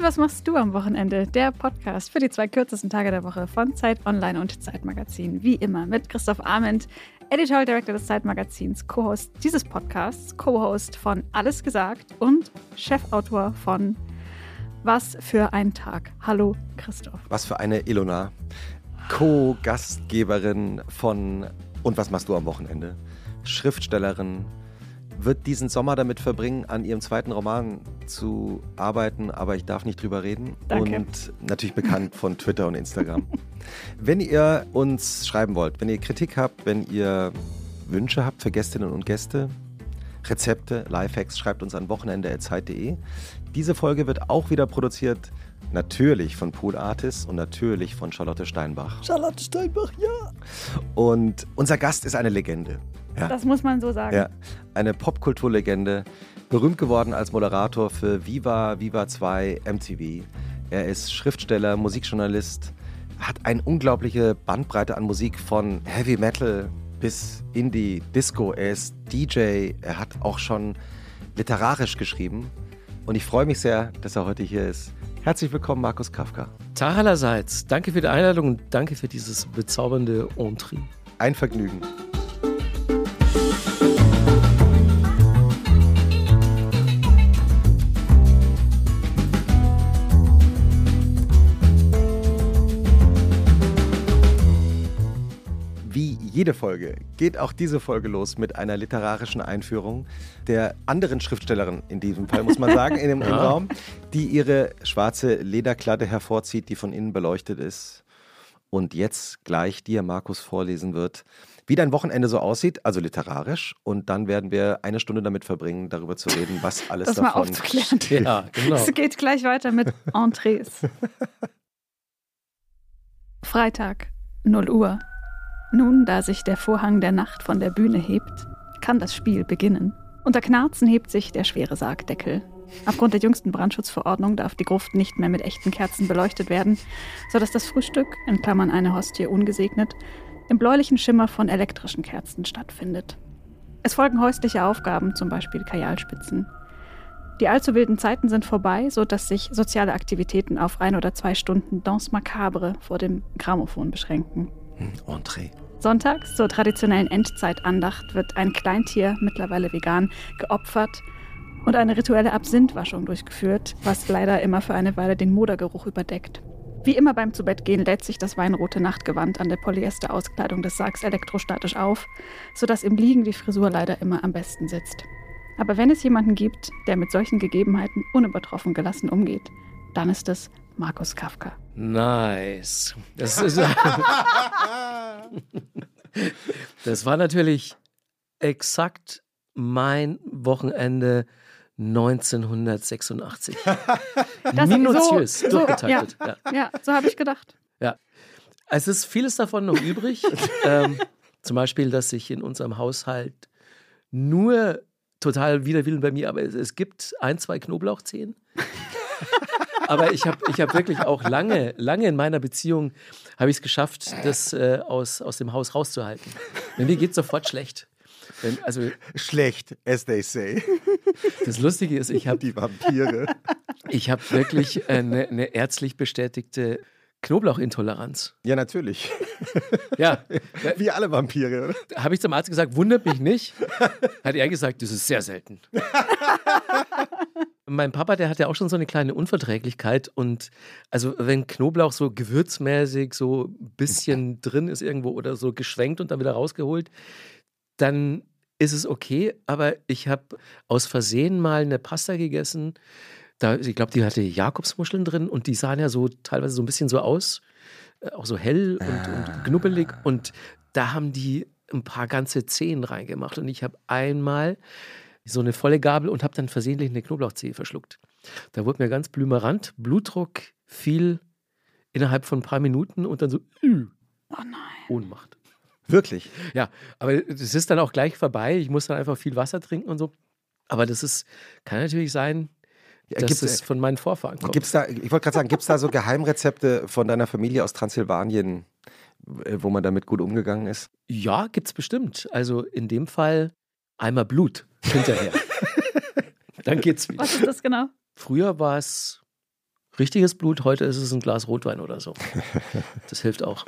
Und was machst du am Wochenende? Der Podcast für die zwei kürzesten Tage der Woche von Zeit Online und Zeitmagazin. Wie immer mit Christoph Arment, Editorial Director des Zeitmagazins, Co-Host dieses Podcasts, Co-Host von Alles gesagt und Chefautor von Was für ein Tag. Hallo Christoph. Was für eine Ilona. Co-Gastgeberin von Und was machst du am Wochenende? Schriftstellerin, wird diesen Sommer damit verbringen, an ihrem zweiten Roman zu arbeiten, aber ich darf nicht drüber reden. Danke. Und natürlich bekannt von Twitter und Instagram. wenn ihr uns schreiben wollt, wenn ihr Kritik habt, wenn ihr Wünsche habt für Gästinnen und Gäste, Rezepte, Lifehacks, schreibt uns an wochenende.zeit.de. Diese Folge wird auch wieder produziert, natürlich von Pool Artis und natürlich von Charlotte Steinbach. Charlotte Steinbach, ja. Und unser Gast ist eine Legende. Ja. Das muss man so sagen. Ja, eine Popkulturlegende, berühmt geworden als Moderator für Viva, Viva 2, MTV. Er ist Schriftsteller, Musikjournalist, hat eine unglaubliche Bandbreite an Musik von Heavy Metal bis Indie, Disco. Er ist DJ, er hat auch schon literarisch geschrieben. Und ich freue mich sehr, dass er heute hier ist. Herzlich willkommen, Markus Kafka. Tag allerseits. Danke für die Einladung und danke für dieses bezaubernde Entree. Ein Vergnügen. Jede Folge geht auch diese Folge los mit einer literarischen Einführung der anderen Schriftstellerin, in diesem Fall muss man sagen, in dem, im Ja. Raum, die ihre schwarze Lederkladde hervorzieht, die von innen beleuchtet ist. Und jetzt gleich dir, Markus, vorlesen wird, wie dein Wochenende so aussieht, also literarisch. Und dann werden wir eine Stunde damit verbringen, darüber zu reden, was alles Das mal davon aufzuklären. stimmt. Ja, genau. Es geht gleich weiter mit Entrees. Freitag, 0 Uhr. Nun, da sich der Vorhang der Nacht von der Bühne hebt, kann das Spiel beginnen. Unter Knarzen hebt sich der schwere Sargdeckel. Aufgrund der jüngsten Brandschutzverordnung darf die Gruft nicht mehr mit echten Kerzen beleuchtet werden, sodass das Frühstück, in Klammern eine Hostie ungesegnet, im bläulichen Schimmer von elektrischen Kerzen stattfindet. Es folgen häusliche Aufgaben, zum Beispiel Kajalspitzen. Die allzu wilden Zeiten sind vorbei, sodass sich soziale Aktivitäten auf ein oder zwei Stunden Danse Macabre vor dem Grammophon beschränken. Hm, Entree. Sonntags zur traditionellen Endzeitandacht wird ein Kleintier, mittlerweile vegan, geopfert und eine rituelle Absinthwaschung durchgeführt, was leider immer für eine Weile den Modergeruch überdeckt. Wie immer beim Zubettgehen lädt sich das weinrote Nachtgewand an der Polyesterauskleidung des Sargs elektrostatisch auf, sodass im Liegen die Frisur leider immer am besten sitzt. Aber wenn es jemanden gibt, der mit solchen Gegebenheiten unübertroffen gelassen umgeht, dann ist es Markus Kafka. Nice. Das, ist, das war natürlich exakt mein Wochenende 1986. Das- Minutiös so- so, durchgetaktet. ja. Ja, so habe ich gedacht. Es ist vieles davon noch übrig. ähm, zum Beispiel, dass ich in unserem Haushalt nur total wider Willen bei mir, aber es, es gibt ein, zwei Knoblauchzehen. Aber ich habe ich hab wirklich auch lange, lange in meiner Beziehung habe ich es geschafft, das äh, aus, aus dem Haus rauszuhalten. Denn mir geht sofort schlecht. Wenn, also Schlecht, as they say. das Lustige ist, ich habe Die Vampire. ich hab wirklich eine, eine ärztlich bestätigte Knoblauchintoleranz. Ja, natürlich. Ja, Wie alle Vampire, oder? habe ich zum Arzt gesagt, wundert mich nicht. Hat er gesagt, das ist sehr selten. Mein Papa, der hat ja auch schon so eine kleine Unverträglichkeit und also wenn Knoblauch so gewürzmäßig so ein bisschen drin ist irgendwo oder so geschwenkt und dann wieder rausgeholt, dann ist es okay, aber ich habe aus Versehen mal eine Pasta gegessen. Da, ich glaube, die hatte Jakobsmuscheln drin und die sahen ja so teilweise so ein bisschen so aus, äh, auch so hell und, und knubbelig. Und da haben die ein paar ganze Zehen reingemacht. Und ich habe einmal so eine volle Gabel und habe dann versehentlich eine Knoblauchzehe verschluckt. Da wurde mir ganz blümerant, Blutdruck fiel innerhalb von ein paar Minuten und dann so äh, Oh nein. Ohnmacht. Wirklich. Ja, aber es ist dann auch gleich vorbei. Ich muss dann einfach viel Wasser trinken und so. Aber das ist, kann natürlich sein, dass gibt's, es von meinen Vorfahren kommt. Gibt's da, ich wollte gerade sagen, gibt es da so Geheimrezepte von deiner Familie aus Transsilvanien, äh, wo man damit gut umgegangen ist? Ja, gibt's bestimmt. Also in dem Fall einmal Blut hinterher. Dann geht's wieder. Was ist das genau? Früher war es richtiges Blut, heute ist es ein Glas Rotwein oder so. Das hilft auch.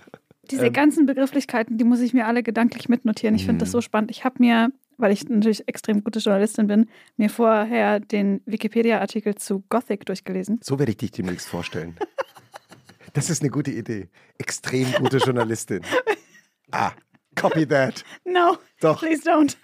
Diese Ähm. ganzen Begrifflichkeiten, die muss ich mir alle gedanklich mitnotieren. Ich finde das Mhm. so spannend. Ich habe mir, weil ich natürlich extrem gute Journalistin bin, mir vorher den Wikipedia-Artikel zu Gothic durchgelesen. So werde ich dich demnächst vorstellen. Das ist eine gute Idee. Extrem gute Journalistin. Ah, copy that. No, Doch. please don't.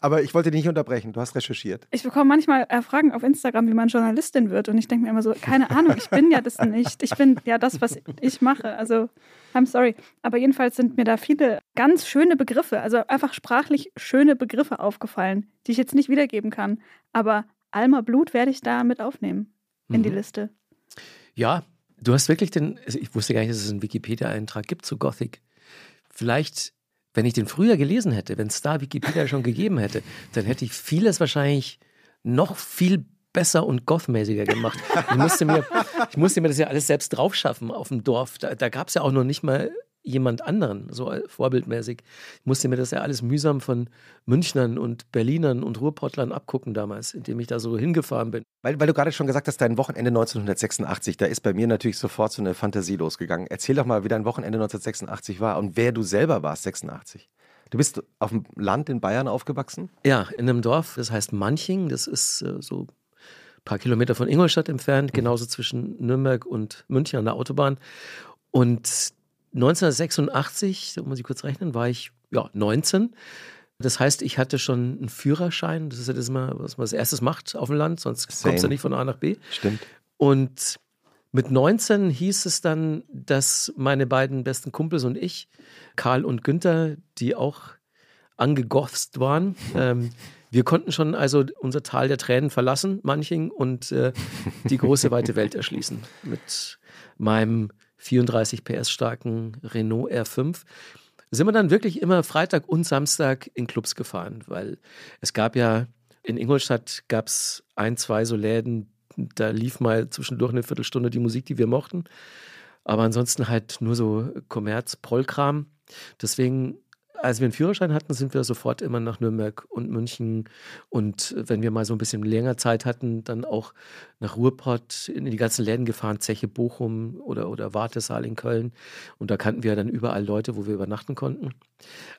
Aber ich wollte dich nicht unterbrechen. Du hast recherchiert. Ich bekomme manchmal äh, Fragen auf Instagram, wie man Journalistin wird. Und ich denke mir immer so, keine Ahnung, ich bin ja das nicht. Ich bin ja das, was ich mache. Also, I'm sorry. Aber jedenfalls sind mir da viele ganz schöne Begriffe, also einfach sprachlich schöne Begriffe aufgefallen, die ich jetzt nicht wiedergeben kann. Aber Alma Blut werde ich da mit aufnehmen in die Mhm. Liste. Ja, du hast wirklich den, also ich wusste gar nicht, dass es einen Wikipedia-Eintrag gibt zu Gothic. Vielleicht, wenn ich den früher gelesen hätte, wenn es da Wikipedia schon gegeben hätte, dann hätte ich vieles wahrscheinlich noch viel besser und gothmäßiger gemacht. Ich musste mir, ich musste mir das ja alles selbst draufschaffen auf dem Dorf. Da, da gab es ja auch noch nicht mal jemand anderen, so vorbildmäßig. Ich musste mir das ja alles mühsam von Münchnern und Berlinern und Ruhrpottlern abgucken damals, indem ich da so hingefahren bin. Weil, weil du gerade schon gesagt hast, dein Wochenende 1986, da ist bei mir natürlich sofort so eine Fantasie losgegangen. Erzähl doch mal, wie dein Wochenende 1986 war und wer du selber warst, 86. Du bist auf dem Land in Bayern aufgewachsen? Ja, in einem Dorf, das heißt Manching, das ist äh, so ein paar Kilometer von Ingolstadt entfernt, genauso zwischen Nürnberg und München an der Autobahn. Und 1986, so muss ich kurz rechnen, war ich ja 19. Das heißt, ich hatte schon einen Führerschein. Das ist ja das, mal, was man als erstes macht auf dem Land, sonst Same. kommst du nicht von A nach B. Stimmt. Und mit 19 hieß es dann, dass meine beiden besten Kumpels und ich, Karl und Günther, die auch angegothst waren, ähm, wir konnten schon also unser Tal der Tränen verlassen, Manching, und äh, die große weite Welt erschließen. Mit meinem 34 PS starken Renault R5 sind wir dann wirklich immer Freitag und Samstag in Clubs gefahren, weil es gab ja in Ingolstadt gab es ein, zwei so Läden, da lief mal zwischendurch eine Viertelstunde die Musik, die wir mochten. Aber ansonsten halt nur so Kommerz, Prollkram. Deswegen, als wir einen Führerschein hatten, sind wir sofort immer nach Nürnberg und München. Und wenn wir mal so ein bisschen länger Zeit hatten, dann auch nach Ruhrpott in die ganzen Läden gefahren, Zeche Bochum oder, oder Wartesaal in Köln. Und da kannten wir dann überall Leute, wo wir übernachten konnten.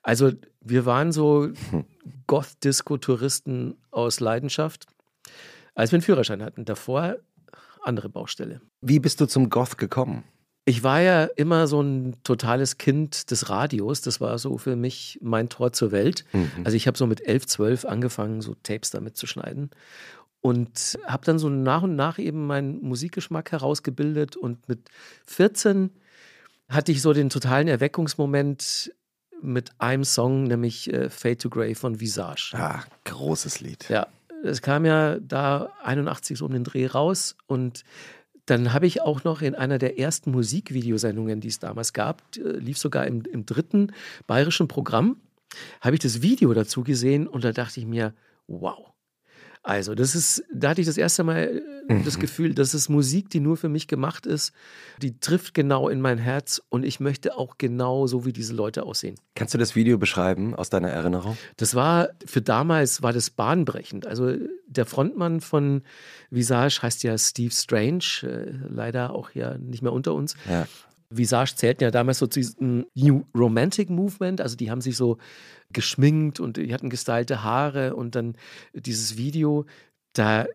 Also wir waren so Goth-Disco-Touristen aus Leidenschaft, als wir einen Führerschein hatten. Davor andere Baustelle. Wie bist du zum Goth gekommen? Ich war ja immer so ein totales Kind des Radios. Das war so für mich mein Tor zur Welt. Also ich habe so mit 11, 12 angefangen, so Tapes damit zu schneiden. Und habe dann so nach und nach eben meinen Musikgeschmack herausgebildet. Und mit 14 hatte ich so den totalen Erweckungsmoment mit einem Song, nämlich äh, Fade to Grey von Visage. Ah, großes Lied. Ja, es kam ja da 81 so um den Dreh raus und dann habe ich auch noch in einer der ersten Musikvideosendungen, die es damals gab, äh, lief sogar im, im dritten bayerischen Programm, habe ich das Video dazu gesehen und da dachte ich mir, wow. Also, das ist, da hatte ich das erste Mal äh, das Gefühl, das ist Musik, die nur für mich gemacht ist. Die trifft genau in mein Herz und ich möchte auch genau so wie diese Leute aussehen. Kannst du das Video beschreiben aus deiner Erinnerung? Das war für damals war das bahnbrechend. Also der Frontmann von Visage heißt ja Steve Strange, äh, leider auch ja nicht mehr unter uns. Ja. Visage zählten ja damals so zu diesem New Romantic Movement, also die haben sich so geschminkt und die hatten gestylte Haare und dann dieses Video, da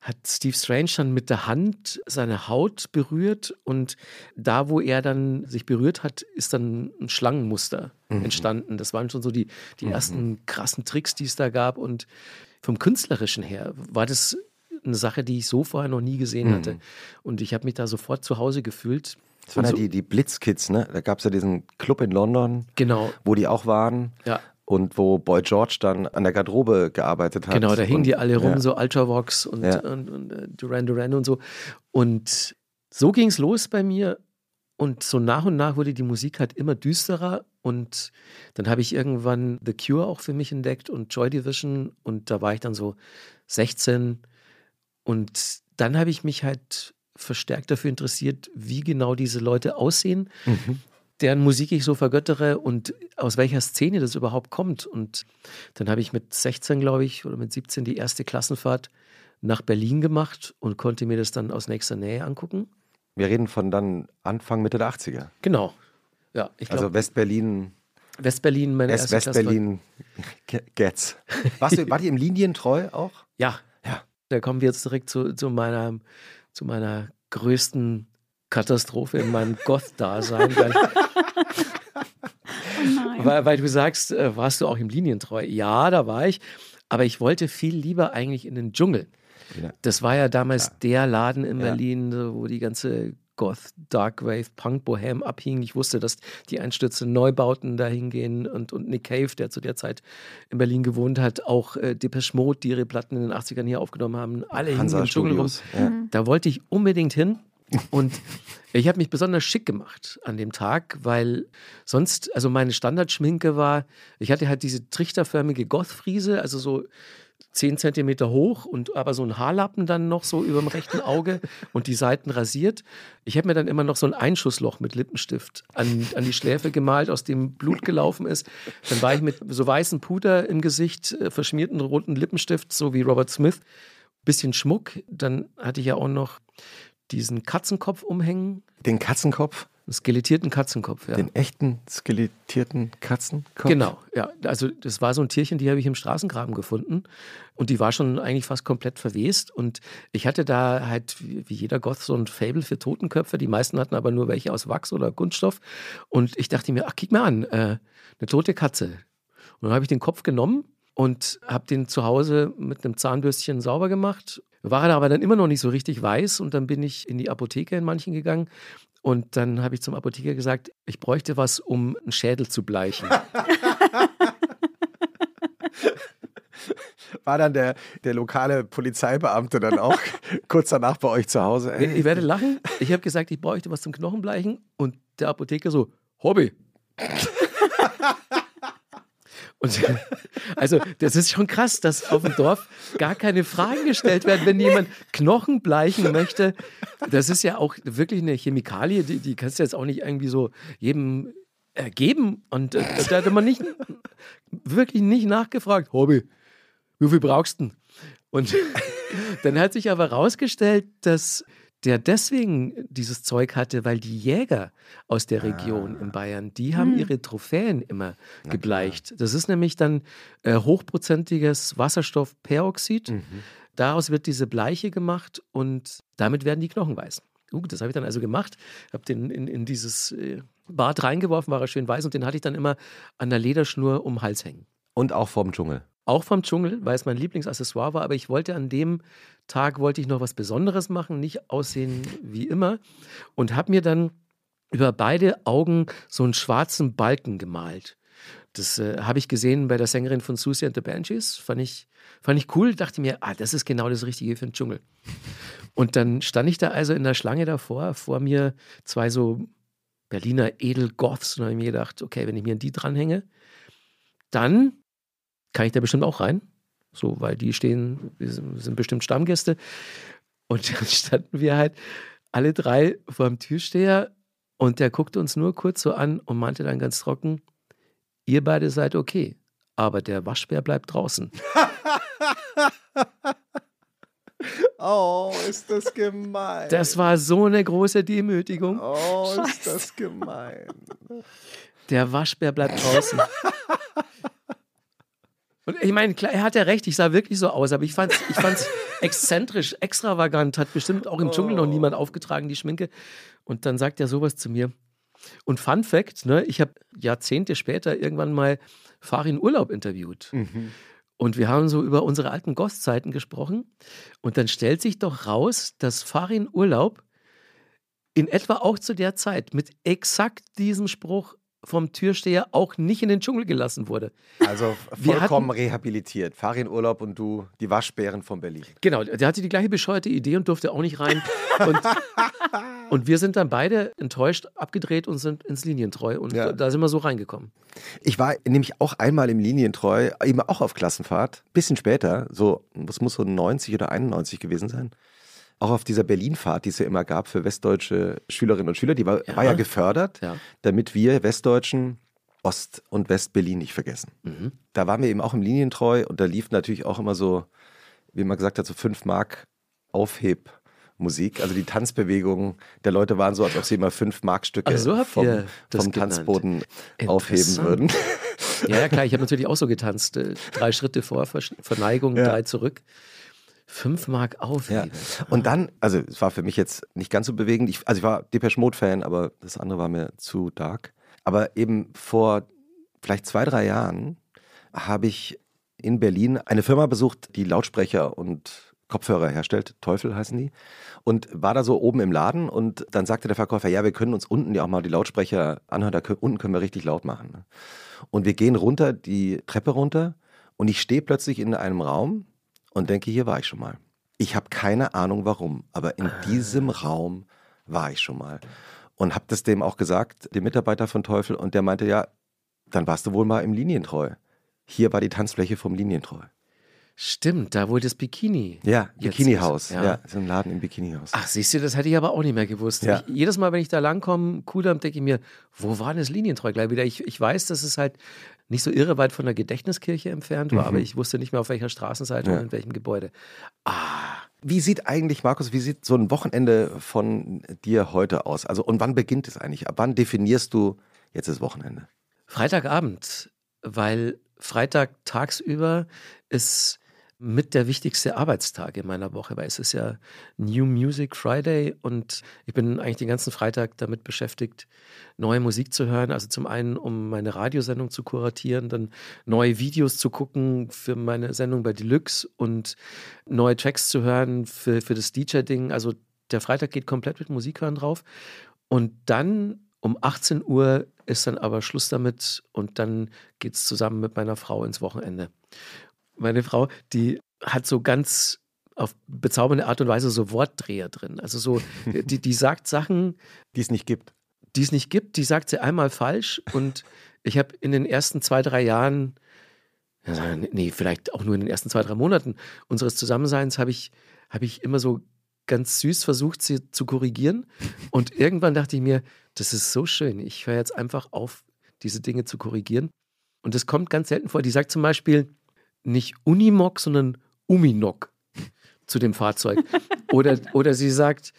hat Steve Strange dann mit der Hand seine Haut berührt und da, wo er dann sich berührt hat, ist dann ein Schlangenmuster entstanden. Das waren schon so die, die ersten krassen Tricks, die es da gab und vom künstlerischen her war das eine Sache, die ich so vorher noch nie gesehen hatte. Und ich habe mich da sofort zu Hause gefühlt. Das waren ja die, die Blitzkids, ne? Da gab es ja diesen Club in London, Genau, wo die auch waren. ja. Und wo Boy George dann an der Garderobe gearbeitet hat. Genau, da hingen und, die alle rum, ja. so Ultravox und, Ja. und, und äh, Duran Duran und so. Und so ging es los bei mir. Und so nach und nach wurde die Musik halt immer düsterer. Und dann habe ich irgendwann The Cure auch für mich entdeckt und Joy Division. Und da war ich dann so 16. Und dann habe ich mich halt verstärkt dafür interessiert, wie genau diese Leute aussehen, Mhm. deren Musik ich so vergöttere und aus welcher Szene das überhaupt kommt. Und dann habe ich mit 16, glaube ich, oder mit 17 die erste Klassenfahrt nach Berlin gemacht und konnte mir das dann aus nächster Nähe angucken. Wir reden von dann Anfang, Mitte der 80er. Genau. Ja, ich Also glaube, West-Berlin, West-Berlin, meine erste war- West-Berlin, Ge- Getz. Warst du, wart ihr im Linientreu auch? Ja, Ja. Da kommen wir jetzt direkt zu, zu, meiner, zu meiner größten Katastrophe in meinem Goth-Dasein. Weil, Oh weil, weil du sagst, äh, warst du auch im Linientreu? Ja, da war ich. Aber ich wollte viel lieber eigentlich in den Dschungel. Ja. Das war ja damals der Laden in Ja. Berlin, wo die ganze Goth, Darkwave, Punk, Bohem abhing. Ich wusste, dass die Einstürze Neubauten dahin gehen und, und Nick Cave, der zu der Zeit in Berlin gewohnt hat, auch äh, Depeche Mode, die ihre Platten in den 80ern hier aufgenommen haben, alle hingen Hansa im Dschungel rum. Ja. Da wollte ich unbedingt hin. Und ich habe mich besonders schick gemacht an dem Tag, weil sonst, also meine Standardschminke war, ich hatte halt diese trichterförmige Goth-Friese, also so 10 Zentimeter hoch und aber so ein Haarlappen dann noch so über dem rechten Auge und die Seiten rasiert. Ich habe mir dann immer noch so ein Einschussloch mit Lippenstift an, an die Schläfe gemalt, aus dem Blut gelaufen ist. Dann war ich mit so weißem Puder im Gesicht, äh, verschmierten roten Lippenstift, so wie Robert Smith bisschen Schmuck. Dann hatte ich ja auch noch diesen Katzenkopf umhängen, Den Katzenkopf, skelettierten Katzenkopf. Ja. den echten skelettierten Katzenkopf. Genau, ja. Also das war so ein Tierchen, die habe ich im Straßengraben gefunden und die war schon eigentlich fast komplett verwest und ich hatte da halt wie jeder Goth so ein Fable für Totenköpfe. Die meisten hatten aber nur welche aus Wachs oder Kunststoff und ich dachte mir, ach, kick mal an, äh, eine tote Katze. Und dann habe ich den Kopf genommen und habe den zu Hause mit einem Zahnbürstchen sauber gemacht. War er aber dann immer noch nicht so richtig weiß und dann bin ich in die Apotheke in manchen gegangen und dann habe ich zum Apotheker gesagt, ich bräuchte was, um einen Schädel zu bleichen. War dann der, der lokale Polizeibeamte dann auch kurz danach bei euch zu Hause? Ey, Ich werde lachen. Ich habe gesagt, ich bräuchte was zum Knochenbleichen und der Apotheker so, Hobby. Und also, das ist schon krass, dass auf dem Dorf gar keine Fragen gestellt werden, wenn jemand Knochen bleichen möchte. Das ist ja auch wirklich eine Chemikalie, die, die kannst du jetzt auch nicht irgendwie so jedem äh, geben. Und äh, da hatte man nicht, wirklich nicht nachgefragt, Hobby, wie viel brauchst du denn? Und dann hat sich aber herausgestellt, dass der deswegen dieses Zeug hatte, weil die Jäger aus der Region in Bayern, die haben ihre Trophäen immer gebleicht. Das ist nämlich dann äh, hochprozentiges Wasserstoffperoxid. Daraus wird diese Bleiche gemacht und damit werden die Knochen weiß. Uh, das habe ich dann also gemacht, habe den in, in dieses äh, Bad reingeworfen, war er schön weiß und den hatte ich dann immer an der Lederschnur um den Hals hängen. Und auch vom Dschungel. Auch vom Dschungel, weil es mein Lieblingsaccessoire war, aber ich wollte an dem Tag wollte ich noch was Besonderes machen, nicht aussehen wie immer und habe mir dann über beide Augen so einen schwarzen Balken gemalt. Das äh, habe ich gesehen bei der Sängerin von Susie and the Banshees. Fand ich, fand ich cool. Dachte mir, ah, das ist genau das Richtige für den Dschungel. Und dann stand ich da also in der Schlange davor, vor mir zwei so Berliner Edelgoths. Und habe mir gedacht, okay, wenn ich mir an die dranhänge, dann kann ich da bestimmt auch rein. So, weil die stehen, wir sind bestimmt Stammgäste. Und dann standen wir halt alle drei vor dem Türsteher und der guckte uns nur kurz so an und meinte dann ganz trocken, ihr beide seid okay, aber der Waschbär bleibt draußen. Oh, ist das gemein. Das war so eine große Demütigung. oh, ist Scheiße. das gemein. Der Waschbär bleibt draußen. Und ich meine, klar, er hat ja recht, ich sah wirklich so aus, aber ich fand es ich fand's exzentrisch, extravagant, hat bestimmt auch im Dschungel noch niemand aufgetragen, die Schminke. Und dann sagt er sowas zu mir. Und Fun Fact, ne, ich habe Jahrzehnte später irgendwann mal Farin Urlaub interviewt. Und wir haben so über unsere alten Goth-Zeiten gesprochen. Und dann stellt sich doch raus, dass Farin Urlaub in etwa auch zu der Zeit mit exakt diesem Spruch vom Türsteher auch nicht in den Dschungel gelassen wurde. Also Wir vollkommen hatten- rehabilitiert. Farin Urlaub und du, die Waschbären von Berlin. Genau, der hatte die gleiche bescheuerte Idee und durfte auch nicht rein. Und, und wir sind dann beide enttäuscht abgedreht und sind ins Linientreu. Und Ja. da sind wir so reingekommen. Ich war nämlich auch einmal im Linientreu, eben auch auf Klassenfahrt, bisschen später, so, das muss so 90 oder 91 gewesen sein. Auch auf dieser Berlinfahrt, die es ja immer gab für westdeutsche Schülerinnen und Schüler, die war Ja. war ja gefördert, Ja. damit wir Westdeutschen Ost- und West-Berlin nicht vergessen. Mhm. Da waren wir eben auch im Linientreu und da lief natürlich auch immer so wie man gesagt hat, so 5 Mark Aufheb. Musik, also die Tanzbewegungen der Leute waren so, als ob sie immer fünf Markstücke so vom, vom Tanzboden aufheben würden. Ja, ja, klar, ich habe natürlich auch so getanzt. äh, Drei Schritte vor, Verneigung, Ja. drei zurück. Fünf Mark aufheben. Und dann, also es war für mich jetzt nicht ganz so bewegend. Ich, also ich war Depeche Mode Fan, aber das andere war mir zu dark. Aber eben vor vielleicht zwei, drei Jahren habe ich in Berlin eine Firma besucht, die Lautsprecher und Kopfhörer herstellt. Teufel heißen die. Und war da so oben im Laden und dann sagte der Verkäufer, ja, wir können uns unten ja auch mal die Lautsprecher anhören, da können, unten können wir richtig laut machen. ne? Und wir gehen runter, die Treppe runter und ich stehe plötzlich in einem Raum und denke, hier war ich schon mal. Ich habe keine Ahnung warum, aber in diesem Raum war ich schon mal. Und habe das dem auch gesagt, dem Mitarbeiter von Teufel, und der meinte, ja, dann warst du wohl mal im Linientreu. Hier war die Tanzfläche vom Linientreu. Stimmt, da wo das Bikini. Ja, Bikinihaus. Ja. ja. so ein Laden im Bikinihaus. Ach, siehst du, das hätte ich aber auch nicht mehr gewusst. Ja. Ich, jedes Mal, wenn ich da langkomme, Kudamm, denke ich mir, wo war denn das Linientreu gleich wieder? Ich, ich weiß, dass es halt nicht so irre weit von der Gedächtniskirche entfernt war, aber ich wusste nicht mehr, auf welcher Straßenseite Ja. oder in welchem Gebäude. Ah, Wie sieht eigentlich, Markus, wie sieht so ein Wochenende von dir heute aus? Also, und wann beginnt es eigentlich? Ab wann definierst du jetzt das Wochenende? Freitagabend, weil Freitag tagsüber ist mit der wichtigste Arbeitstag in meiner Woche, weil es ist ja New Music Friday und ich bin eigentlich den ganzen Freitag damit beschäftigt, neue Musik zu hören. Also zum einen, um meine Radiosendung zu kuratieren, dann neue Videos zu gucken für meine Sendung bei Deluxe und neue Tracks zu hören für, für das DJ-Ding. Also der Freitag geht komplett mit Musik hören drauf. Und dann um 18 Uhr ist dann aber Schluss damit und dann geht es zusammen mit meiner Frau ins Wochenende. Meine Frau, die hat so ganz auf bezaubernde Art und Weise so Wortdreher drin. Also so, die, die sagt Sachen, Die es nicht gibt. die es nicht gibt, die sagt sie einmal falsch und ich habe in den ersten zwei, drei Jahren, ja, nee, vielleicht auch nur in den ersten zwei, drei Monaten unseres Zusammenseins habe ich, habe ich immer so ganz süß versucht, sie zu korrigieren und irgendwann dachte ich mir, das ist so schön, ich höre jetzt einfach auf, diese Dinge zu korrigieren und das kommt ganz selten vor. Die sagt zum Beispiel nicht Unimog, sondern Uminok zu dem Fahrzeug. Oder, oder sie sagt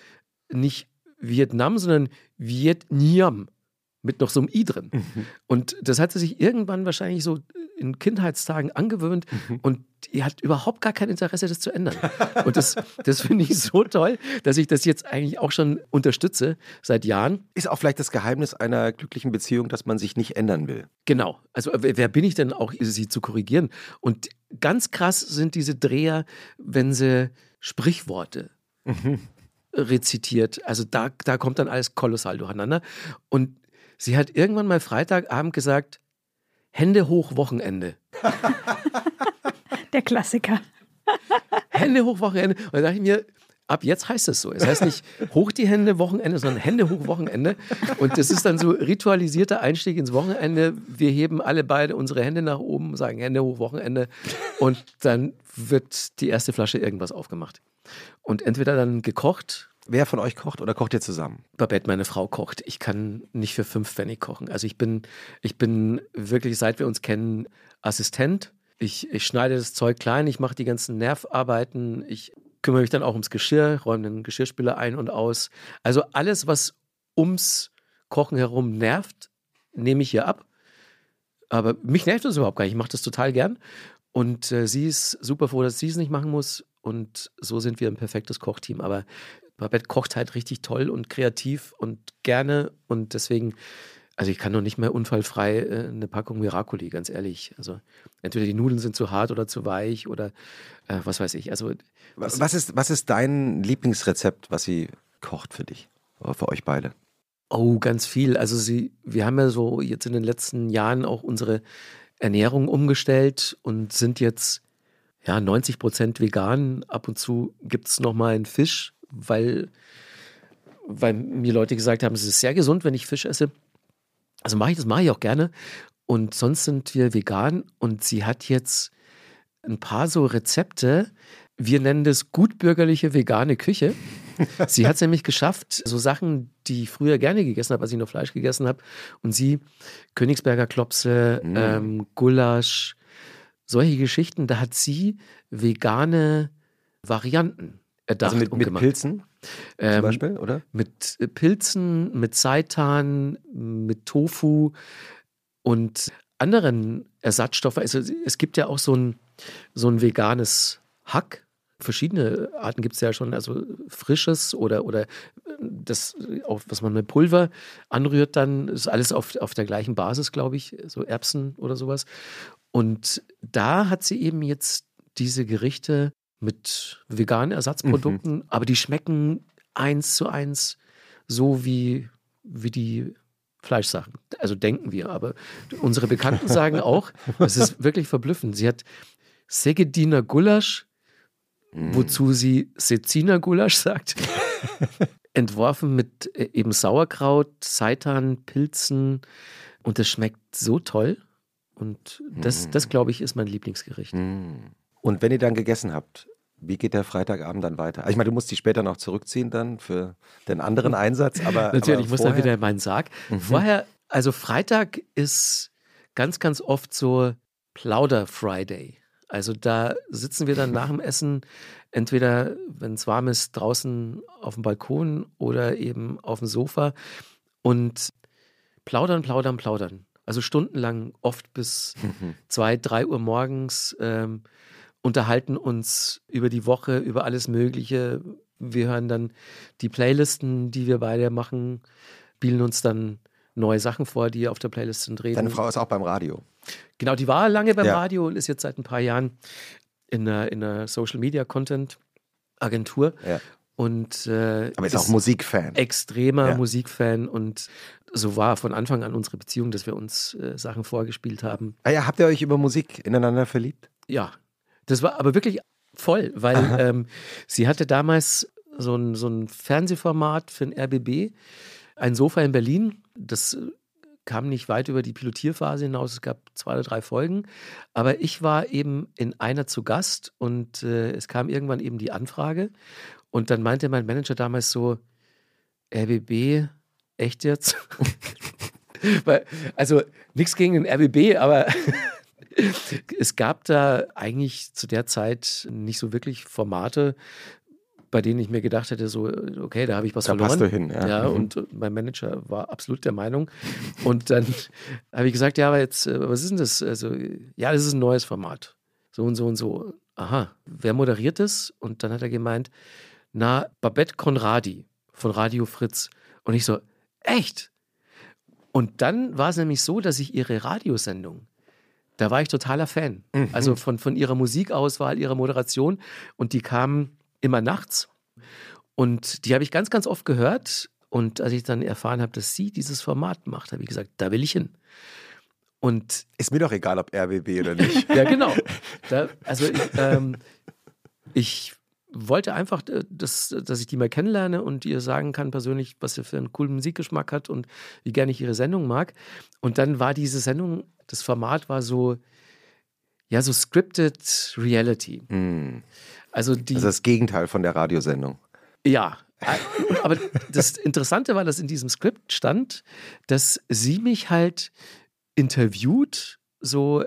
nicht Vietnam, sondern Vietnam mit noch so einem I drin. Und das hat sie sich irgendwann wahrscheinlich so in Kindheitstagen angewöhnt und die hat überhaupt gar kein Interesse, das zu ändern. Und das, das finde ich so toll, dass ich das jetzt eigentlich auch schon unterstütze seit Jahren. Ist auch vielleicht das Geheimnis einer glücklichen Beziehung, dass man sich nicht ändern will. Genau. Also wer, bin ich denn auch, sie zu korrigieren? Und ganz krass sind diese Dreher, wenn sie Sprichworte rezitiert. Also da, da kommt dann alles kolossal durcheinander. Und sie hat irgendwann mal Freitagabend gesagt, Hände hoch Wochenende. Der Klassiker. Hände hoch Wochenende. Und da dachte ich mir, ab jetzt heißt es so. Es heißt nicht hoch die Hände Wochenende, sondern Hände hoch Wochenende. Und das ist dann so ritualisierter Einstieg ins Wochenende. Wir heben alle beide unsere Hände nach oben, sagen Hände hoch Wochenende. Und dann wird die erste Flasche irgendwas aufgemacht. Und entweder dann gekocht. Wer von euch kocht oder kocht ihr zusammen? Babette, meine Frau, kocht. Ich kann nicht für fünf Pfennig kochen. Also ich bin, ich bin wirklich, seit wir uns kennen, Assistent. Ich, ich schneide das Zeug klein, ich mache die ganzen Nervarbeiten, ich kümmere mich dann auch ums Geschirr, räume den Geschirrspüler ein und aus. Also alles, was ums Kochen herum nervt, nehme ich hier ab. Aber mich nervt das überhaupt gar nicht. Ich mache das total gern. Und äh, sie ist super froh, dass sie es nicht machen muss. Und so sind wir ein perfektes Kochteam. Aber Babette kocht halt richtig toll und kreativ und gerne. Und deswegen, also ich kann noch nicht mehr unfallfrei äh, eine Packung Miracoli, ganz ehrlich. Also entweder die Nudeln sind zu hart oder zu weich oder äh, was weiß ich. Also Was, was, ist, was ist dein Lieblingsrezept, was sie kocht für dich? Oder für euch beide? Oh, ganz viel. Also sie, wir haben ja so jetzt in den letzten Jahren auch unsere Ernährung umgestellt und sind jetzt ja 90 Prozent vegan. Ab und zu gibt es nochmal einen Fisch, weil, weil mir Leute gesagt haben, es ist sehr gesund, wenn ich Fisch esse. Also mache ich das, mache ich auch gerne. Und sonst sind wir vegan und sie hat jetzt ein paar so Rezepte. Wir nennen das gutbürgerliche vegane Küche. Sie hat es nämlich geschafft, so Sachen, die ich früher gerne gegessen habe, als ich noch Fleisch gegessen habe. Und sie, Königsberger Klopse, ähm, Gulasch, solche Geschichten, da hat sie vegane Varianten erdacht Also mit, und mit gemacht. Pilzen Ähm, zum Beispiel, oder? Mit äh, Pilzen, mit Seitan, mit Tofu und anderen Ersatzstoffen. Also es gibt ja auch so ein, so ein veganes Hack. Verschiedene Arten gibt es ja schon, also frisches oder, oder das, auch, was man mit Pulver anrührt, dann ist alles auf, auf der gleichen Basis, glaube ich, so Erbsen oder sowas. Und da hat sie eben jetzt diese Gerichte mit veganen Ersatzprodukten, aber die schmecken eins zu eins so wie, wie die Fleischsachen. Also denken wir, aber unsere Bekannten sagen auch, es ist wirklich verblüffend. Sie hat Segediner Gulasch, wozu sie Seziner Gulasch sagt, entworfen mit äh, eben Sauerkraut, Seitan, Pilzen und es schmeckt so toll. Und das, das glaube ich, ist mein Lieblingsgericht. Mm. Und wenn ihr dann gegessen habt, wie geht der Freitagabend dann weiter? Also Ich meine, du musst dich später noch zurückziehen dann für den anderen Einsatz, aber Natürlich, aber ich muss dann wieder in meinen Sarg. Mhm. Vorher, also Freitag ist ganz, ganz oft so Plauder-Friday. Also da sitzen wir dann nach dem Essen entweder, wenn es warm ist, draußen auf dem Balkon oder eben auf dem Sofa und plaudern, plaudern, plaudern. Also stundenlang, oft bis Mhm. zwei, drei Uhr morgens, ähm, unterhalten uns über die Woche, über alles Mögliche. Wir hören dann die Playlisten, die wir beide machen, spielen uns dann neue Sachen vor, die auf der Playlist sind. Reden. Deine Frau ist auch beim Radio. Genau, die war lange beim Ja. Radio und ist jetzt seit ein paar Jahren in einer, in einer Social Media Content Agentur Ja. und äh, Aber ist auch Musikfan. extremer Ja. Musikfan und so war von Anfang an unsere Beziehung, dass wir uns äh, Sachen vorgespielt haben. Ah ja, habt ihr euch über Musik ineinander verliebt? Ja, das war aber wirklich voll, weil ähm, sie hatte damals so ein, so ein Fernsehformat für den RBB, ein Sofa in Berlin. Das äh, kam nicht weit über die Pilotierphase hinaus. Es gab zwei oder drei Folgen. Aber ich war eben in einer zu Gast und äh, es kam irgendwann eben die Anfrage. Und dann meinte mein Manager damals so: RBB, echt jetzt? Weil, also nichts gegen den RBB, aber es gab da eigentlich zu der Zeit nicht so wirklich Formate, bei denen ich mir gedacht hätte, so, okay, da habe ich was Da verloren. passt du hin, ja. Ja, Mhm. und mein Manager war absolut der Meinung. Und dann habe ich gesagt, ja, aber jetzt, äh, was ist denn das? Also, ja, das ist ein neues Format. So und so und so. Aha, wer moderiert das? Und dann hat er gemeint, na, Babette Conradi von Radio Fritz. Und ich so, echt? Und dann war es nämlich so, dass ich ihre Radiosendung, da war ich totaler Fan. Also von, von ihrer Musikauswahl, ihrer Moderation. Und die kamen immer nachts. Und die habe ich ganz, ganz oft gehört. Und als ich dann erfahren habe, dass sie dieses Format macht, habe ich gesagt, da will ich hin. Und Ist mir doch egal, ob RBB oder nicht. ja, genau. Da, also ich, ähm, ich wollte einfach, äh, dass, dass ich die mal kennenlerne und ihr sagen kann persönlich, was sie für einen coolen Musikgeschmack hat und wie gerne ich ihre Sendung mag. Und dann war diese Sendung, das Format war so, ja, so scripted Reality. Hm. Also die, Das ist das Gegenteil von der Radiosendung. ja. Aber das Interessante war, dass in diesem Skript stand, dass sie mich halt interviewt, so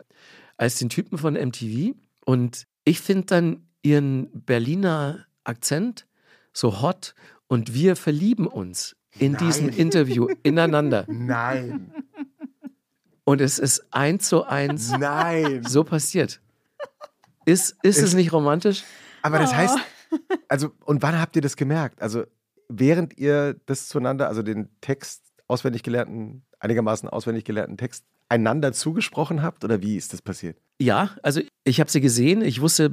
als den Typen von MTV. Und ich finde dann ihren Berliner Akzent so hot und wir verlieben uns in diesem Interview ineinander. Nein. Und es ist eins zu eins Nein. so passiert. Ist, ist es nicht romantisch? Aber das heißt, also, und wann habt ihr das gemerkt? Also, während ihr das zueinander, also den Text auswendig gelernten, einigermaßen auswendig gelernten Text, einander zugesprochen habt? Oder wie ist das passiert? Ja, also ich habe sie gesehen. Ich wusste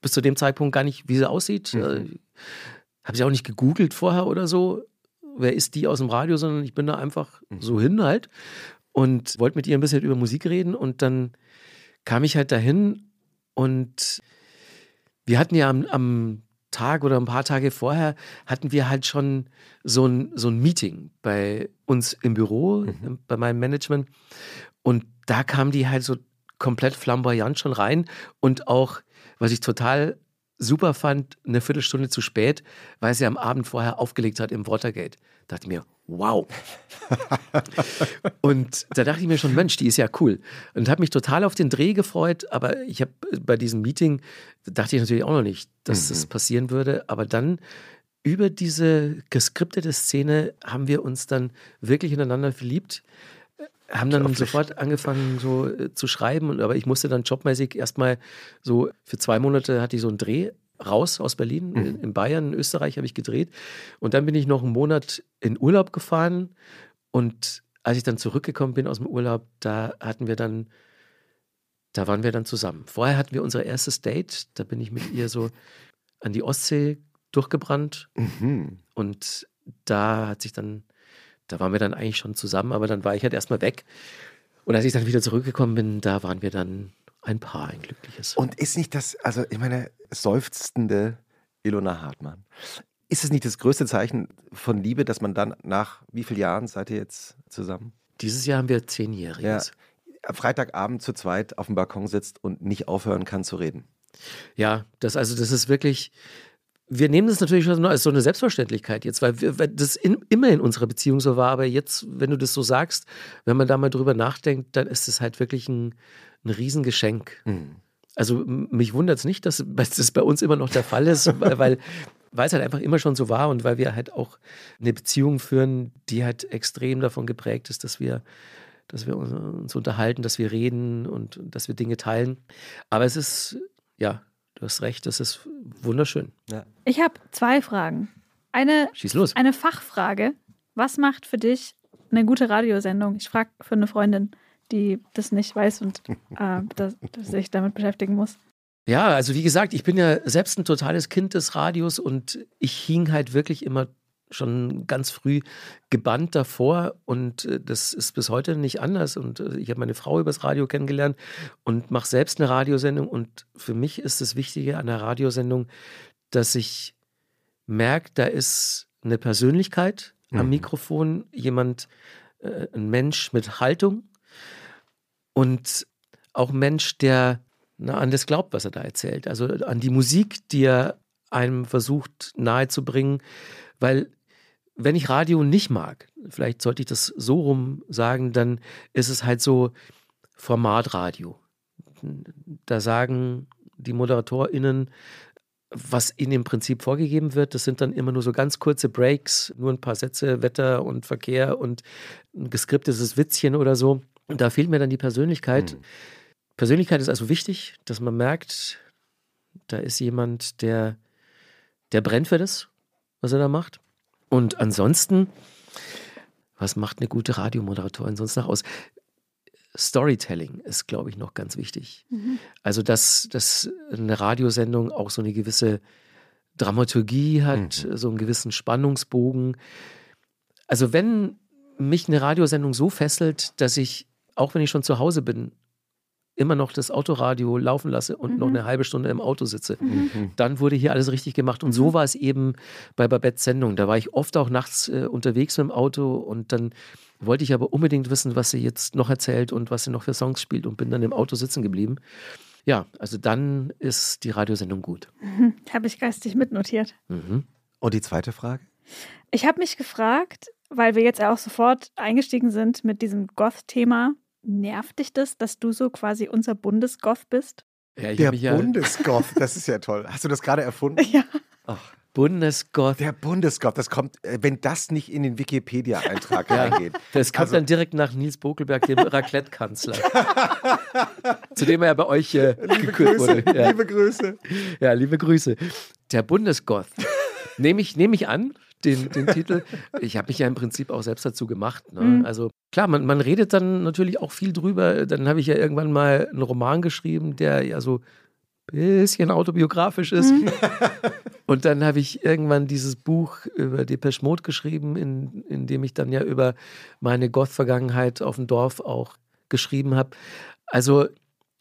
bis zu dem Zeitpunkt gar nicht, wie sie aussieht. Mhm. Habe sie auch nicht gegoogelt vorher oder so. Wer ist die aus dem Radio, sondern ich bin da einfach Mhm. so hin halt und wollte mit ihr ein bisschen über Musik reden. Und dann kam ich halt dahin und wir hatten ja am, am Tag oder ein paar Tage vorher hatten wir halt schon so ein, so ein Meeting bei uns im Büro, Mhm. bei meinem Management. Und da kam die halt so komplett flamboyant schon rein und auch, was ich total super fand, eine Viertelstunde zu spät, weil sie am Abend vorher aufgelegt hat im Watergate. Dachte mir, wow. und da dachte ich mir schon, Mensch, die ist ja cool. Und habe mich total auf den Dreh gefreut, aber ich habe bei diesem Meeting, dachte ich natürlich auch noch nicht, dass mhm. das passieren würde. Aber dann über diese geskriptete Szene haben wir uns dann wirklich ineinander verliebt haben dann sofort angefangen so äh, zu schreiben und aber ich musste dann jobmäßig erstmal so für zwei Monate hatte ich so einen Dreh raus aus Berlin. Mhm. In, in Bayern, in Österreich habe ich gedreht. Und dann bin ich noch einen Monat in Urlaub gefahren. Und als ich dann zurückgekommen bin aus dem Urlaub, da hatten wir dann, da waren wir dann zusammen. Vorher hatten wir unser erstes Date. Da bin ich mit ihr so an die Ostsee durchgebrannt. Mhm. Und da hat sich dann, da waren wir dann eigentlich schon zusammen, aber dann war ich halt erstmal weg. Und als ich dann wieder zurückgekommen bin, da waren wir dann ein Paar, ein glückliches. Und ist nicht das, also ich meine, seufzende Ilona Hartmann. Ist es nicht das größte Zeichen von Liebe, dass man dann nach wie vielen Jahren seid ihr jetzt zusammen? Dieses Jahr haben wir zehnjähriges. Ja, Freitagabend zu zweit auf dem Balkon sitzt und nicht aufhören kann zu reden. Ja, das also das ist wirklich. Wir nehmen das natürlich schon als so eine Selbstverständlichkeit jetzt, weil, wir, weil das in, immer in unserer Beziehung so war. Aber jetzt, wenn du das so sagst, wenn man da mal drüber nachdenkt, dann ist es halt wirklich ein, ein Riesengeschenk. Mhm. Also mich wundert es nicht, dass das bei uns immer noch der Fall ist, weil, weil es halt einfach immer schon so war und weil wir halt auch eine Beziehung führen, die halt extrem davon geprägt ist, dass wir, dass wir uns unterhalten, dass wir reden und dass wir Dinge teilen. Aber es ist, ja, du hast recht, das ist wunderschön. Ja. Ich habe zwei Fragen. Eine, Schieß los. eine Fachfrage. Was macht für dich eine gute Radiosendung? Ich frage für eine Freundin die das nicht weiß und äh, dass, dass sich damit beschäftigen muss. Ja, also wie gesagt, ich bin ja selbst ein totales Kind des Radios und ich hing halt wirklich immer schon ganz früh gebannt davor und äh, das ist bis heute nicht anders und äh, ich habe meine Frau übers Radio kennengelernt und mache selbst eine Radiosendung und für mich ist das Wichtige an der Radiosendung, dass ich merke, da ist eine Persönlichkeit am mhm. Mikrofon, jemand, äh, ein Mensch mit Haltung und auch Mensch, der na, an das glaubt, was er da erzählt. Also an die Musik, die er einem versucht nahezubringen. Weil wenn ich Radio nicht mag, vielleicht sollte ich das so rum sagen, dann ist es halt so Formatradio. Da sagen die ModeratorInnen, was ihnen im Prinzip vorgegeben wird. Das sind dann immer nur so ganz kurze Breaks, nur ein paar Sätze, Wetter und Verkehr und ein geskriptetes Witzchen oder so. Und da fehlt mir dann die Persönlichkeit. Mhm. Persönlichkeit ist also wichtig, dass man merkt, da ist jemand, der, der brennt für das, was er da macht. Und ansonsten, was macht eine gute Radiomoderatorin sonst noch aus? Storytelling ist, glaube ich, noch ganz wichtig. Mhm. Also, dass, dass eine Radiosendung auch so eine gewisse Dramaturgie hat, mhm. so einen gewissen Spannungsbogen. Also, wenn mich eine Radiosendung so fesselt, dass ich auch wenn ich schon zu Hause bin, immer noch das Autoradio laufen lasse und mhm. noch eine halbe Stunde im Auto sitze, mhm. dann wurde hier alles richtig gemacht. Und so mhm. war es eben bei Babettes Sendung. Da war ich oft auch nachts äh, unterwegs mit dem Auto und dann wollte ich aber unbedingt wissen, was sie jetzt noch erzählt und was sie noch für Songs spielt und bin dann im Auto sitzen geblieben. Ja, also dann ist die Radiosendung gut. Mhm. Habe ich geistig mitnotiert. Mhm. Und die zweite Frage? Ich habe mich gefragt, weil wir jetzt auch sofort eingestiegen sind mit diesem Goth-Thema. Nervt dich das, dass du so quasi unser Bundesgoth bist? Ja, der ja Bundesgoth, das ist ja toll. Hast du das gerade erfunden? Ja. Ach. Bundesgoth. Der Bundesgoth, das kommt, äh, wenn das nicht in den Wikipedia-Eintrag reingeht. Das kommt also, dann direkt nach Nils Bokelberg, dem Raclette-Kanzler. zu dem er ja bei euch äh, liebe Grüße, wurde. Ja. Liebe Grüße. Ja, liebe Grüße. Der Bundesgoth. Nehme ich, nehm ich an, den, den Titel. Ich habe mich ja im Prinzip auch selbst dazu gemacht. Ne? Mhm. Also klar, man, man redet dann natürlich auch viel drüber. Dann habe ich ja irgendwann mal einen Roman geschrieben, der ja so ein bisschen autobiografisch ist. Mhm. Und dann habe ich irgendwann dieses Buch über Depeche Mode geschrieben, in, in dem ich dann ja über meine Goth-Vergangenheit auf dem Dorf auch geschrieben habe. Also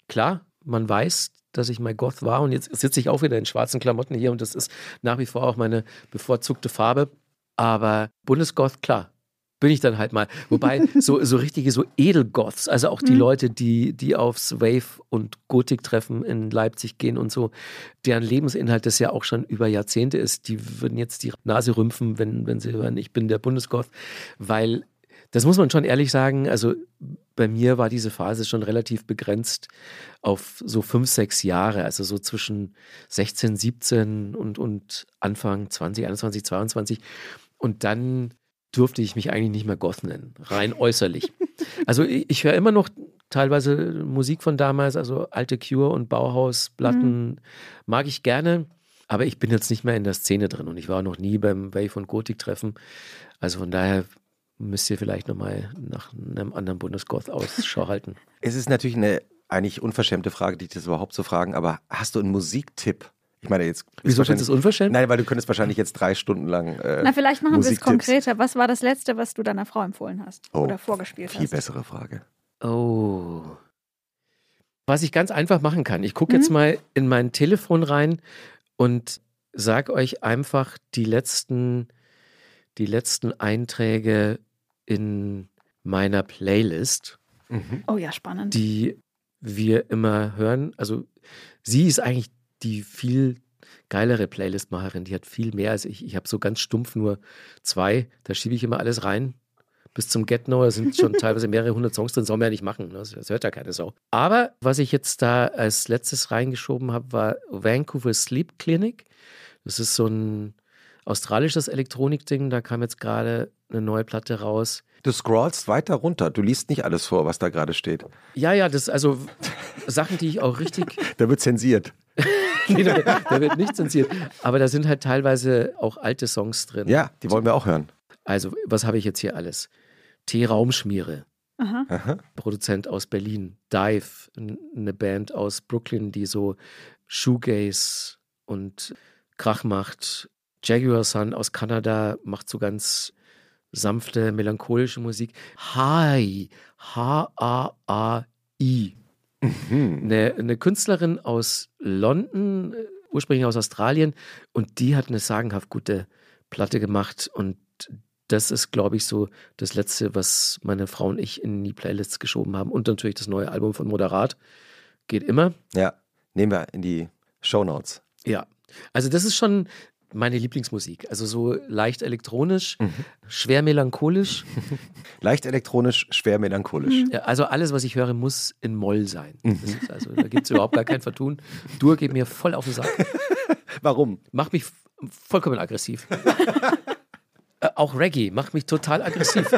klar, man weiß, dass ich mal Goth war und jetzt sitze ich auch wieder in schwarzen Klamotten hier und das ist nach wie vor auch meine bevorzugte Farbe. Aber Bundesgoth, klar, bin ich dann halt mal. Wobei so, so richtige, so Edelgoths, also auch die mhm. Leute, die, die aufs Wave- und Gotik-Treffen in Leipzig gehen und so, deren Lebensinhalt das ja auch schon über Jahrzehnte ist, die würden jetzt die Nase rümpfen, wenn, wenn sie hören, ich bin der Bundesgoth, weil das muss man schon ehrlich sagen, also bei mir war diese Phase schon relativ begrenzt auf so fünf, sechs Jahre, also so zwischen 16, 17 und, und Anfang 20, 21, 22. Und dann durfte ich mich eigentlich nicht mehr Goth nennen, rein äußerlich. Also ich, ich höre immer noch teilweise Musik von damals, also alte Cure und Bauhaus-Platten mhm. mag ich gerne, aber ich bin jetzt nicht mehr in der Szene drin und ich war noch nie beim Wave- und Gothic-Treffen. Also von daher müsst ihr vielleicht nochmal nach einem anderen Bundesgoth Ausschau halten. Es ist natürlich eine eigentlich unverschämte Frage, dich das überhaupt zu fragen, aber hast du einen Musiktipp? Ich meine jetzt. Wieso findest du es unverschämt? Nein, weil du könntest wahrscheinlich jetzt drei Stunden lang. Äh, Na, vielleicht machen wir es konkreter. Was war das Letzte, was du deiner Frau empfohlen hast oh, oder vorgespielt viel hast? Viel bessere Frage. Oh. Was ich ganz einfach machen kann. Ich gucke mhm. jetzt mal in mein Telefon rein und sage euch einfach die letzten, die letzten Einträge in meiner Playlist. Mhm. Oh ja, spannend. Die wir immer hören. Also sie ist eigentlich die viel geilere Playlist-Macherin. Die hat viel mehr als ich. Ich habe so ganz stumpf nur zwei. Da schiebe ich immer alles rein. Bis zum Get No, da sind schon teilweise mehrere hundert Songs drin, soll man ja nicht machen. Ne? Das hört ja keine Sau. Aber was ich jetzt da als letztes reingeschoben habe, war Vancouver Sleep Clinic. Das ist so ein australisches Elektronikding. Da kam jetzt gerade eine neue Platte raus. Du scrollst weiter runter. Du liest nicht alles vor, was da gerade steht. Ja, ja, das also Sachen, die ich auch richtig. da wird zensiert. nee, da, da, wird nicht zensiert. Aber da sind halt teilweise auch alte Songs drin. Ja, die wollen wir auch hören. Also, was habe ich jetzt hier alles? T-Raumschmiere. Aha. Produzent aus Berlin. Dive, eine Band aus Brooklyn, die so Shoegaze und Krach macht. Jaguar Sun aus Kanada macht so ganz sanfte, melancholische Musik. Hai, H-A-A-I. Mhm. Eine, eine Künstlerin aus London, ursprünglich aus Australien, und die hat eine sagenhaft gute Platte gemacht. Und das ist, glaube ich, so das Letzte, was meine Frau und ich in die Playlists geschoben haben. Und natürlich das neue Album von Moderat. Geht immer. Ja, nehmen wir in die Show Notes. Ja, also das ist schon meine Lieblingsmusik. Also so leicht elektronisch, mhm. schwer melancholisch. leicht elektronisch, schwer melancholisch. Ja, also alles, was ich höre, muss in Moll sein. Mhm. Also da gibt es überhaupt gar kein Vertun. Dur geht mir voll auf den Sack. Warum? Macht mich vollkommen aggressiv. äh, auch Reggae macht mich total aggressiv.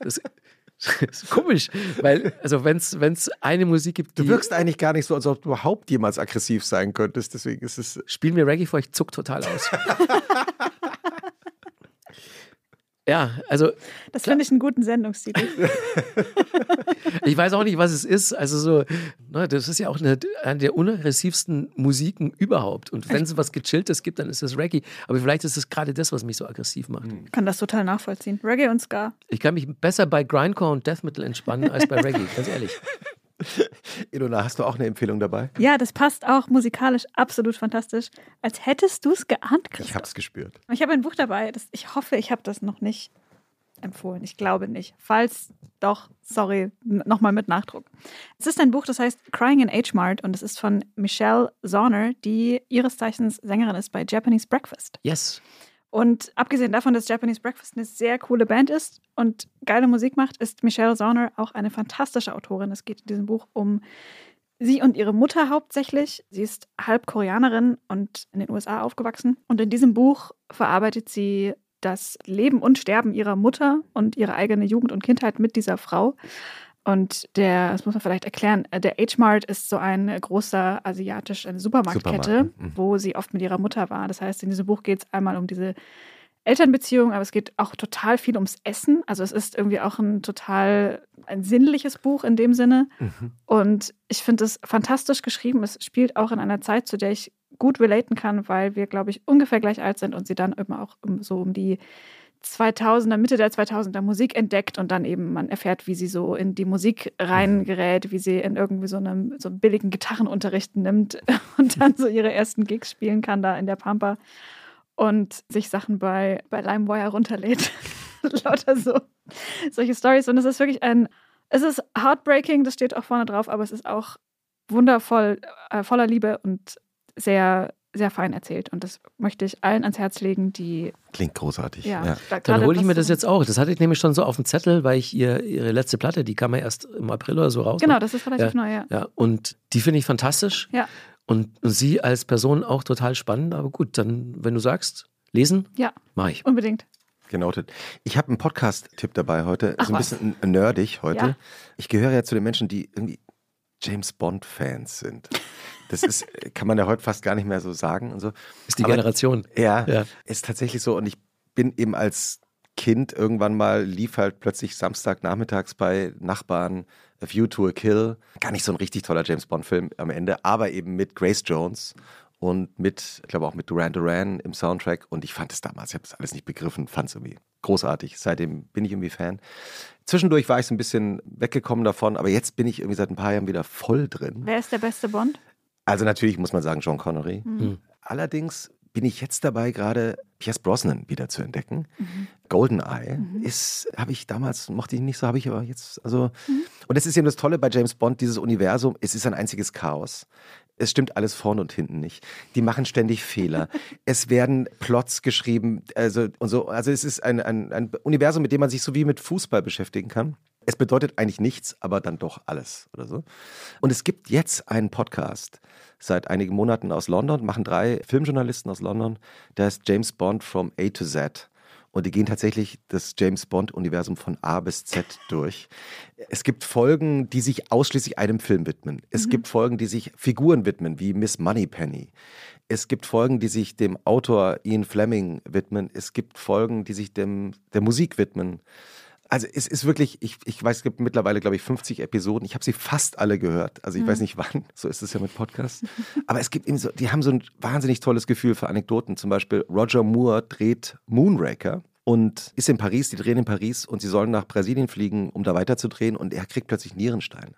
Das, komisch, weil, also wenn es eine Musik gibt, die. Du wirkst eigentlich gar nicht so, als ob du überhaupt jemals aggressiv sein könntest, deswegen ist es. Spiel mir Reggae vor, ich zuck total aus. ja, also. Das finde ich einen guten Sendungstitel. ich weiß auch nicht, was es ist. Also so, ne, das ist ja auch eine, eine der unaggressivsten Musiken überhaupt. Und wenn es was Gechilltes gibt, dann ist es Reggae. Aber vielleicht ist es gerade das, was mich so aggressiv macht. Ich kann das total nachvollziehen. Reggae und Ska. Ich kann mich besser bei Grindcore und Death Metal entspannen als bei Reggae, ganz ehrlich. Ilona, hast du auch eine Empfehlung dabei? Ja, das passt auch musikalisch absolut fantastisch. Als hättest du es geahnt, Christoph. Ich habe es gespürt. Ich habe ein Buch dabei. Das, ich hoffe, ich habe das noch nicht empfohlen. Ich glaube nicht. Falls doch, sorry, nochmal mit Nachdruck. Es ist ein Buch, das heißt Crying in H-Mart und es ist von Michelle Zorner, die ihres Zeichens Sängerin ist bei Japanese Breakfast. Yes. Und abgesehen davon, dass Japanese Breakfast eine sehr coole Band ist und geile Musik macht, ist Michelle Zorner auch eine fantastische Autorin. Es geht in diesem Buch um sie und ihre Mutter hauptsächlich. Sie ist halb Koreanerin und in den USA aufgewachsen. Und in diesem Buch verarbeitet sie das Leben und Sterben ihrer Mutter und ihre eigene Jugend und Kindheit mit dieser Frau. Und der, das muss man vielleicht erklären, äh, der H-Mart ist so ein großer asiatisch, eine Supermarktkette, Supermarkt. mhm. wo sie oft mit ihrer Mutter war. Das heißt, in diesem Buch geht es einmal um diese Elternbeziehung, aber es geht auch total viel ums Essen. Also es ist irgendwie auch ein total ein sinnliches Buch in dem Sinne. Mhm. Und ich finde es fantastisch geschrieben. Es spielt auch in einer Zeit, zu der ich gut relaten kann, weil wir, glaube ich, ungefähr gleich alt sind und sie dann eben auch so um die 2000er, Mitte der 2000er Musik entdeckt und dann eben man erfährt, wie sie so in die Musik reingerät, wie sie in irgendwie so einem so billigen Gitarrenunterricht nimmt und dann so ihre ersten Gigs spielen kann da in der Pampa und sich Sachen bei, bei LimeWire runterlädt. lauter so solche Stories. Und es ist wirklich ein, es ist heartbreaking, das steht auch vorne drauf, aber es ist auch wundervoll, äh, voller Liebe und sehr, sehr fein erzählt. Und das möchte ich allen ans Herz legen, die. Klingt großartig. Ja, ja. da- Dann hole ich mir das jetzt auch. Das hatte ich nämlich schon so auf dem Zettel, weil ich ihr, ihre letzte Platte, die kam ja erst im April oder so raus. Genau, ne? das ist relativ neu, ja. Ja, und die finde ich fantastisch. Ja. Und, und sie als Person auch total spannend. Aber gut, dann, wenn du sagst, lesen, Ja, mache ich. unbedingt. Genotet. Ich habe einen Podcast-Tipp dabei heute. Ach so ein was. bisschen nerdig heute. Ja. Ich gehöre ja zu den Menschen, die irgendwie James Bond-Fans sind. Das ist, kann man ja heute fast gar nicht mehr so sagen und so. Ist die Aber- Generation. Ja, Ja. ist tatsächlich so. Und ich bin eben als Kind irgendwann mal, lief halt plötzlich Samstagnachmittags bei Nachbarn A View to a Kill. Gar nicht so ein richtig toller James Bond-Film am Ende, aber eben mit Grace Jones und mit, ich glaube auch mit Duran Duran im Soundtrack. Und ich fand es damals, ich habe das alles nicht begriffen, fand es irgendwie großartig. Seitdem bin ich irgendwie Fan. Zwischendurch war ich so ein bisschen weggekommen davon, aber jetzt bin ich irgendwie seit ein paar Jahren wieder voll drin. Wer ist der beste Bond? Also natürlich muss man sagen, John Connery. Mhm. Allerdings bin ich jetzt dabei, gerade Pierce Brosnan wieder zu entdecken. Mhm. Goldeneye ist, habe ich damals, mochte ich nicht so, habe ich aber jetzt, also, und das ist eben das Tolle bei James Bond, dieses Universum, es ist ein einziges Chaos. Es stimmt alles vorne und hinten nicht. Die machen ständig Fehler. es werden Plots geschrieben, also, und so, also es ist ein, ein, ein Universum, mit dem man sich so wie mit Fußball beschäftigen kann. Es bedeutet eigentlich nichts, aber dann doch alles oder so. Und es gibt jetzt einen Podcast seit einigen Monaten aus London, machen drei Filmjournalisten aus London, der heißt James Bond from A to Z. Und die gehen tatsächlich das James Bond-Universum von A bis Z durch. Es gibt Folgen, die sich ausschließlich einem Film widmen. Es gibt Folgen, die sich Figuren widmen, wie Miss Moneypenny. Es gibt Folgen, die sich dem Autor Ian Fleming widmen. Es gibt Folgen, die sich dem, der Musik widmen. Also es ist wirklich, ich, ich weiß, es gibt mittlerweile, glaube ich, 50 Episoden. Ich habe sie fast alle gehört. Also ich weiß nicht wann, so ist es ja mit Podcasts. Aber es gibt eben so, die haben so ein wahnsinnig tolles Gefühl für Anekdoten. Zum Beispiel Roger Moore dreht Moonraker und ist in Paris, die drehen in Paris und sie sollen nach Brasilien fliegen, um da weiterzudrehen und er kriegt plötzlich Nierenstein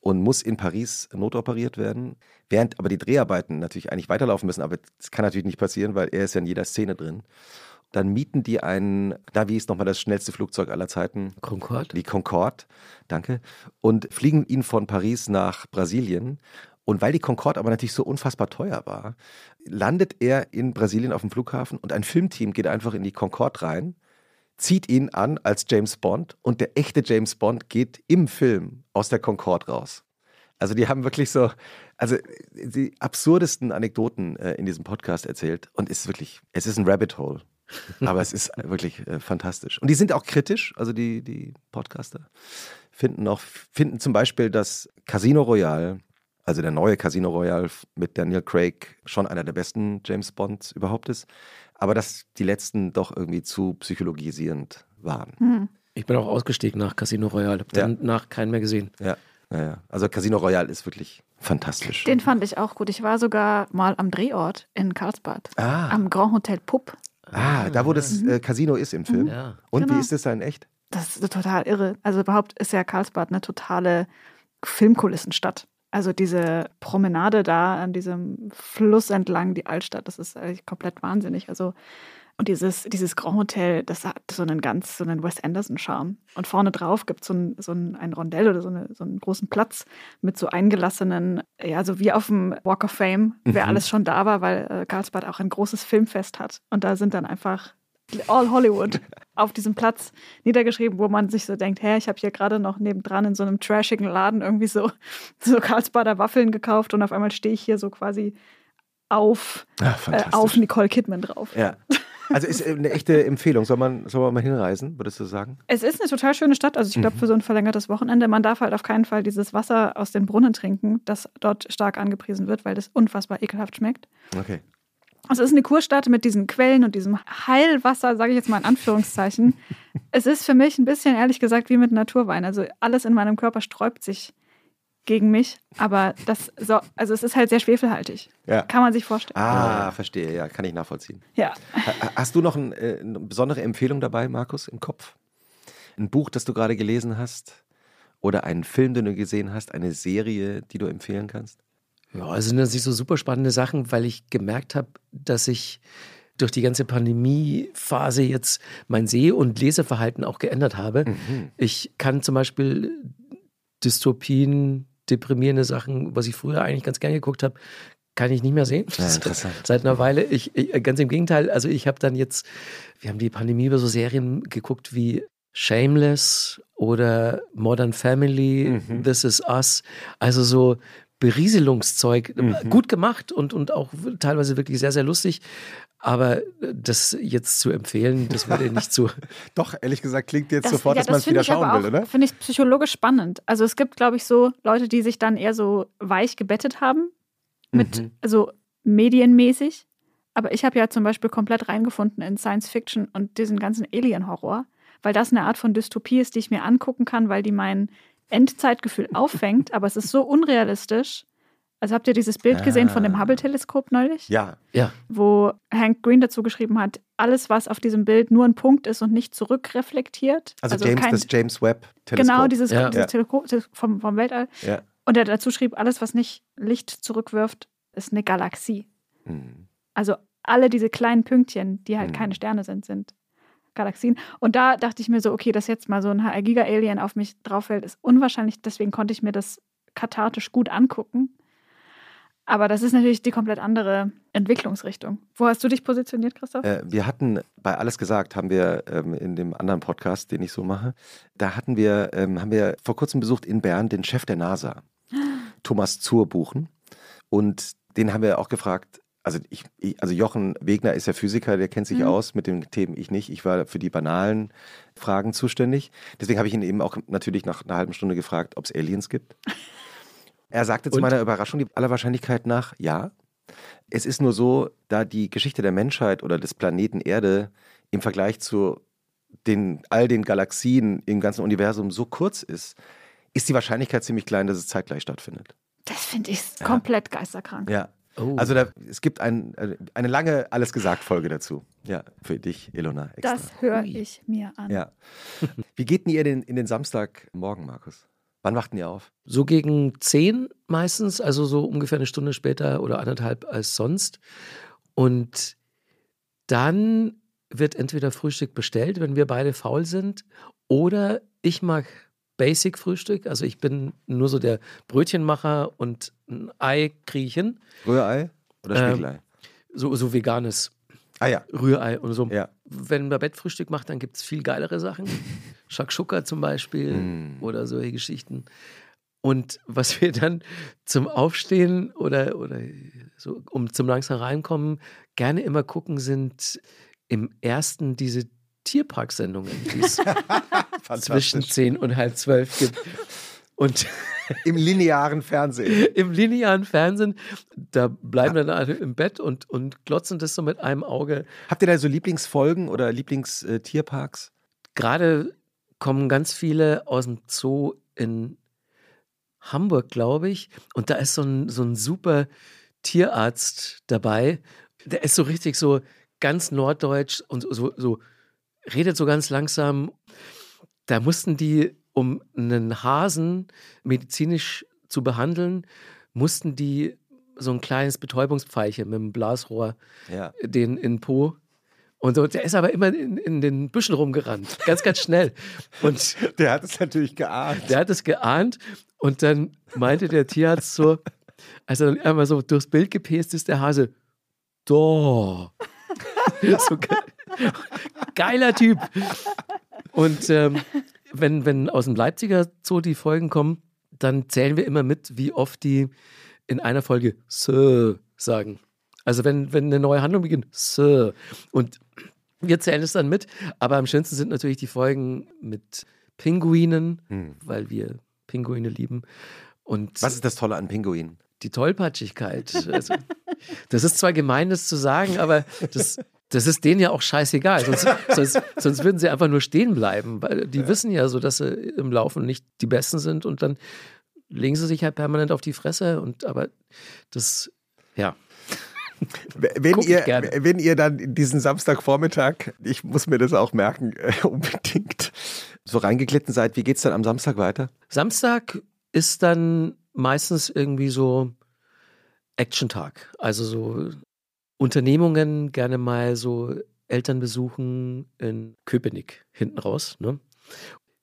und muss in Paris notoperiert werden, während aber die Dreharbeiten natürlich eigentlich weiterlaufen müssen, aber das kann natürlich nicht passieren, weil er ist ja in jeder Szene drin. Dann mieten die einen, na, wie ist nochmal das schnellste Flugzeug aller Zeiten? Concord? Die Concorde, danke, und fliegen ihn von Paris nach Brasilien. Und weil die Concorde aber natürlich so unfassbar teuer war, landet er in Brasilien auf dem Flughafen und ein Filmteam geht einfach in die Concorde rein, zieht ihn an als James Bond und der echte James Bond geht im Film aus der Concorde raus. Also die haben wirklich so, also die absurdesten Anekdoten äh, in diesem Podcast erzählt und es ist wirklich, es ist ein Rabbit Hole. Aber es ist wirklich äh, fantastisch. Und die sind auch kritisch, also die, die Podcaster finden auch, finden zum Beispiel, dass Casino Royale, also der neue Casino Royale mit Daniel Craig, schon einer der besten James Bonds überhaupt ist. Aber dass die letzten doch irgendwie zu psychologisierend waren. Hm. Ich bin auch ausgestiegen nach Casino Royale. Hab Ja. danach keinen mehr gesehen. Ja, ja, ja. Also Casino Royale ist wirklich fantastisch. Den fand ich auch gut. Ich war sogar mal am Drehort in Karlsbad. Ah. Am Grand Hotel Pupp. Ah, da wo das äh, Casino ist im Film. Ja. Und Genau. wie ist das da in echt? Das ist total irre. Also überhaupt ist ja Karlsbad eine totale Filmkulissenstadt. Also diese Promenade da an diesem Fluss entlang, die Altstadt, das ist eigentlich komplett wahnsinnig. Also und dieses, dieses Grand Hotel, das hat so einen ganz, so einen Wes Anderson-Charme. Und vorne drauf gibt so es so ein, ein Rondell oder so, eine, so einen großen Platz mit so eingelassenen, ja, so wie auf dem Walk of Fame, wer Mhm. alles schon da war, weil äh, Karlsbad auch ein großes Filmfest hat. Und da sind dann einfach All Hollywood auf diesem Platz niedergeschrieben, wo man sich so denkt, hä, ich habe hier gerade noch nebendran in so einem trashigen Laden irgendwie so, so Karlsbader Waffeln gekauft und auf einmal stehe ich hier so quasi auf, Ah, äh, auf Nicole Kidman drauf. Ja. Also ist äh, eine echte Empfehlung. Soll man, soll man mal hinreisen, würdest du sagen? Es ist eine total schöne Stadt, also ich glaube Mhm. für so ein verlängertes Wochenende. Man darf halt auf keinen Fall dieses Wasser aus den Brunnen trinken, das dort stark angepriesen wird, weil das unfassbar ekelhaft schmeckt. Okay. Also es ist eine Kurstadt mit diesen Quellen und diesem Heilwasser, sage ich jetzt mal in Anführungszeichen. es ist für mich ein bisschen, ehrlich gesagt, wie mit Naturwein. Also alles in meinem Körper sträubt sich gegen mich, aber das so, also es ist halt sehr schwefelhaltig. Ja. Kann man sich vorstellen. Ah, verstehe, ja, kann ich nachvollziehen. Ja. Ha- Hast du noch ein, äh, eine besondere Empfehlung dabei, Markus, im Kopf? Ein Buch, das du gerade gelesen hast? Oder einen Film, den du gesehen hast? Eine Serie, die du empfehlen kannst? Ja, es sind natürlich so super spannende Sachen, weil ich gemerkt habe, dass ich durch die ganze Pandemiephase jetzt mein Seh- und Leseverhalten auch geändert habe. Mhm. Ich kann zum Beispiel Dystopien, deprimierende Sachen, was ich früher eigentlich ganz gern geguckt habe, kann ich nicht mehr sehen. Ja, interessant. Seit einer Weile. Ich, ich, ganz im Gegenteil, also ich habe dann jetzt, wir haben die Pandemie über so Serien geguckt wie Shameless oder Modern Family, Mhm. This Is Us. Also so Berieselungszeug, Mhm. gut gemacht und, und auch teilweise wirklich sehr, sehr lustig. Aber das jetzt zu empfehlen, das würde nicht so. Doch, ehrlich gesagt, klingt jetzt Das, sofort, ja, dass man es wieder schauen will, auch, oder? Finde ich psychologisch spannend. Also es gibt, glaube ich, so Leute, die sich dann eher so weich gebettet haben, mit, Mhm. also medienmäßig. Aber ich habe ja zum Beispiel komplett reingefunden in Science Fiction und diesen ganzen Alien-Horror, weil das eine Art von Dystopie ist, die ich mir angucken kann, weil die mein Endzeitgefühl auffängt, aber es ist so unrealistisch. Also habt ihr dieses Bild gesehen von dem Ah. Hubble-Teleskop neulich? Ja, Ja, wo Hank Green dazu geschrieben hat, alles, was auf diesem Bild nur ein Punkt ist und nicht zurückreflektiert. also, James, kein, das James Webb Teleskop. Genau, dieses, Ja. dieses Ja. Teleskop vom, vom Weltall. Ja. Und er dazu schrieb, alles, was nicht Licht zurückwirft, ist eine Galaxie. Mhm. Also alle diese kleinen Pünktchen, die halt Mhm. keine Sterne sind, sind Galaxien. Und da dachte ich mir so, okay, dass jetzt mal so ein Giga-Alien auf mich drauf fällt, ist unwahrscheinlich. Deswegen konnte ich mir das kathartisch gut angucken. Aber das ist natürlich die komplett andere Entwicklungsrichtung. Wo hast du dich positioniert, Christoph? Äh, wir hatten bei Alles gesagt, haben wir ähm, in dem anderen Podcast, den ich so mache, da hatten wir, ähm, haben wir vor kurzem besucht in Bern den Chef der NASA, Thomas Zurbuchen. Und den haben wir auch gefragt, also, ich, ich, also Jochen Wegner ist ja Physiker, der kennt sich Mhm. aus mit den Themen, ich nicht. Ich war für die banalen Fragen zuständig. Deswegen habe ich ihn eben auch natürlich nach einer halben Stunde gefragt, ob es Aliens gibt. Er sagte zu Und? meiner Überraschung die aller Wahrscheinlichkeit nach, ja. Es ist nur so, da die Geschichte der Menschheit oder des Planeten Erde im Vergleich zu den, all den Galaxien im ganzen Universum so kurz ist, ist die Wahrscheinlichkeit ziemlich klein, dass es zeitgleich stattfindet. Das finde ich komplett geisterkrank. Ja. Oh. Also da, es gibt ein, äh, eine lange Alles gesagt Folge dazu. Ja, für dich, Ilona. Extra. Das höre ich mir an. Ja. Wie geht denn ihr denn in den Samstagmorgen, Markus? Wann wachten ihr auf? So gegen zehn meistens, also so ungefähr eine Stunde später oder anderthalb als sonst. Und dann wird entweder Frühstück bestellt, wenn wir beide faul sind, oder ich mag Basic-Frühstück. Also ich bin nur so der Brötchenmacher und ein Ei kriege ich hin. Rührei oder Ähm, Spiegelei? So, so veganes ah ja, Rührei und so. ja. Wenn man Bettfrühstück macht, dann gibt es viel geilere Sachen. Shakshuka zum Beispiel Mm. oder solche Geschichten. Und was wir dann zum Aufstehen oder, oder so, um zum langsam reinkommen, gerne immer gucken, sind im ersten diese Tierparksendungen, die es zwischen 10 und halb zwölf gibt. Und Im linearen Fernsehen. im linearen Fernsehen, da bleiben dann alle im Bett und, und glotzen das so mit einem Auge Habt ihr da so Lieblingsfolgen oder Lieblingstierparks? gerade kommen ganz viele aus dem Zoo in Hamburg, glaube ich. Und da ist so ein, so ein super Tierarzt dabei. Der ist so richtig so ganz norddeutsch und so, so redet so ganz langsam. Da mussten die, um einen Hasen medizinisch zu behandeln, mussten die so ein kleines Betäubungspfeilchen mit einem Blasrohr Ja. den in Po. Und so, der ist aber immer in, in den Büschen rumgerannt. Ganz, ganz schnell. Und Der hat es natürlich geahnt. der hat es geahnt. Und dann meinte der Tierarzt so, als er dann einmal so durchs Bild gepest ist, der Hase, da. so ge geiler Typ. Und ähm, wenn, wenn aus dem Leipziger Zoo die Folgen kommen, dann zählen wir immer mit, wie oft die in einer Folge Sir sagen. Also wenn, wenn eine neue Handlung beginnt, Sir. Und wir zählen es dann mit. Aber am schönsten sind natürlich die Folgen mit Pinguinen, Hm. weil wir Pinguine lieben. Und Was ist das Tolle an Pinguinen? die Tollpatschigkeit. Also, das ist zwar gemein, das zu sagen, aber das, das ist denen ja auch scheißegal. Sonst, sonst, sonst würden sie einfach nur stehen bleiben, weil die wissen ja so, dass sie im Laufen nicht die Besten sind und dann legen sie sich halt permanent auf die Fresse. Und aber das, ja. Wenn Guck ihr, wenn ihr dann diesen Samstagvormittag, ich muss mir das auch merken, äh, unbedingt so reingeglitten seid, wie geht's dann am Samstag weiter? Samstag ist dann meistens irgendwie so Action-Tag. Also so Unternehmungen gerne mal so Eltern besuchen in Köpenick hinten raus. Ne?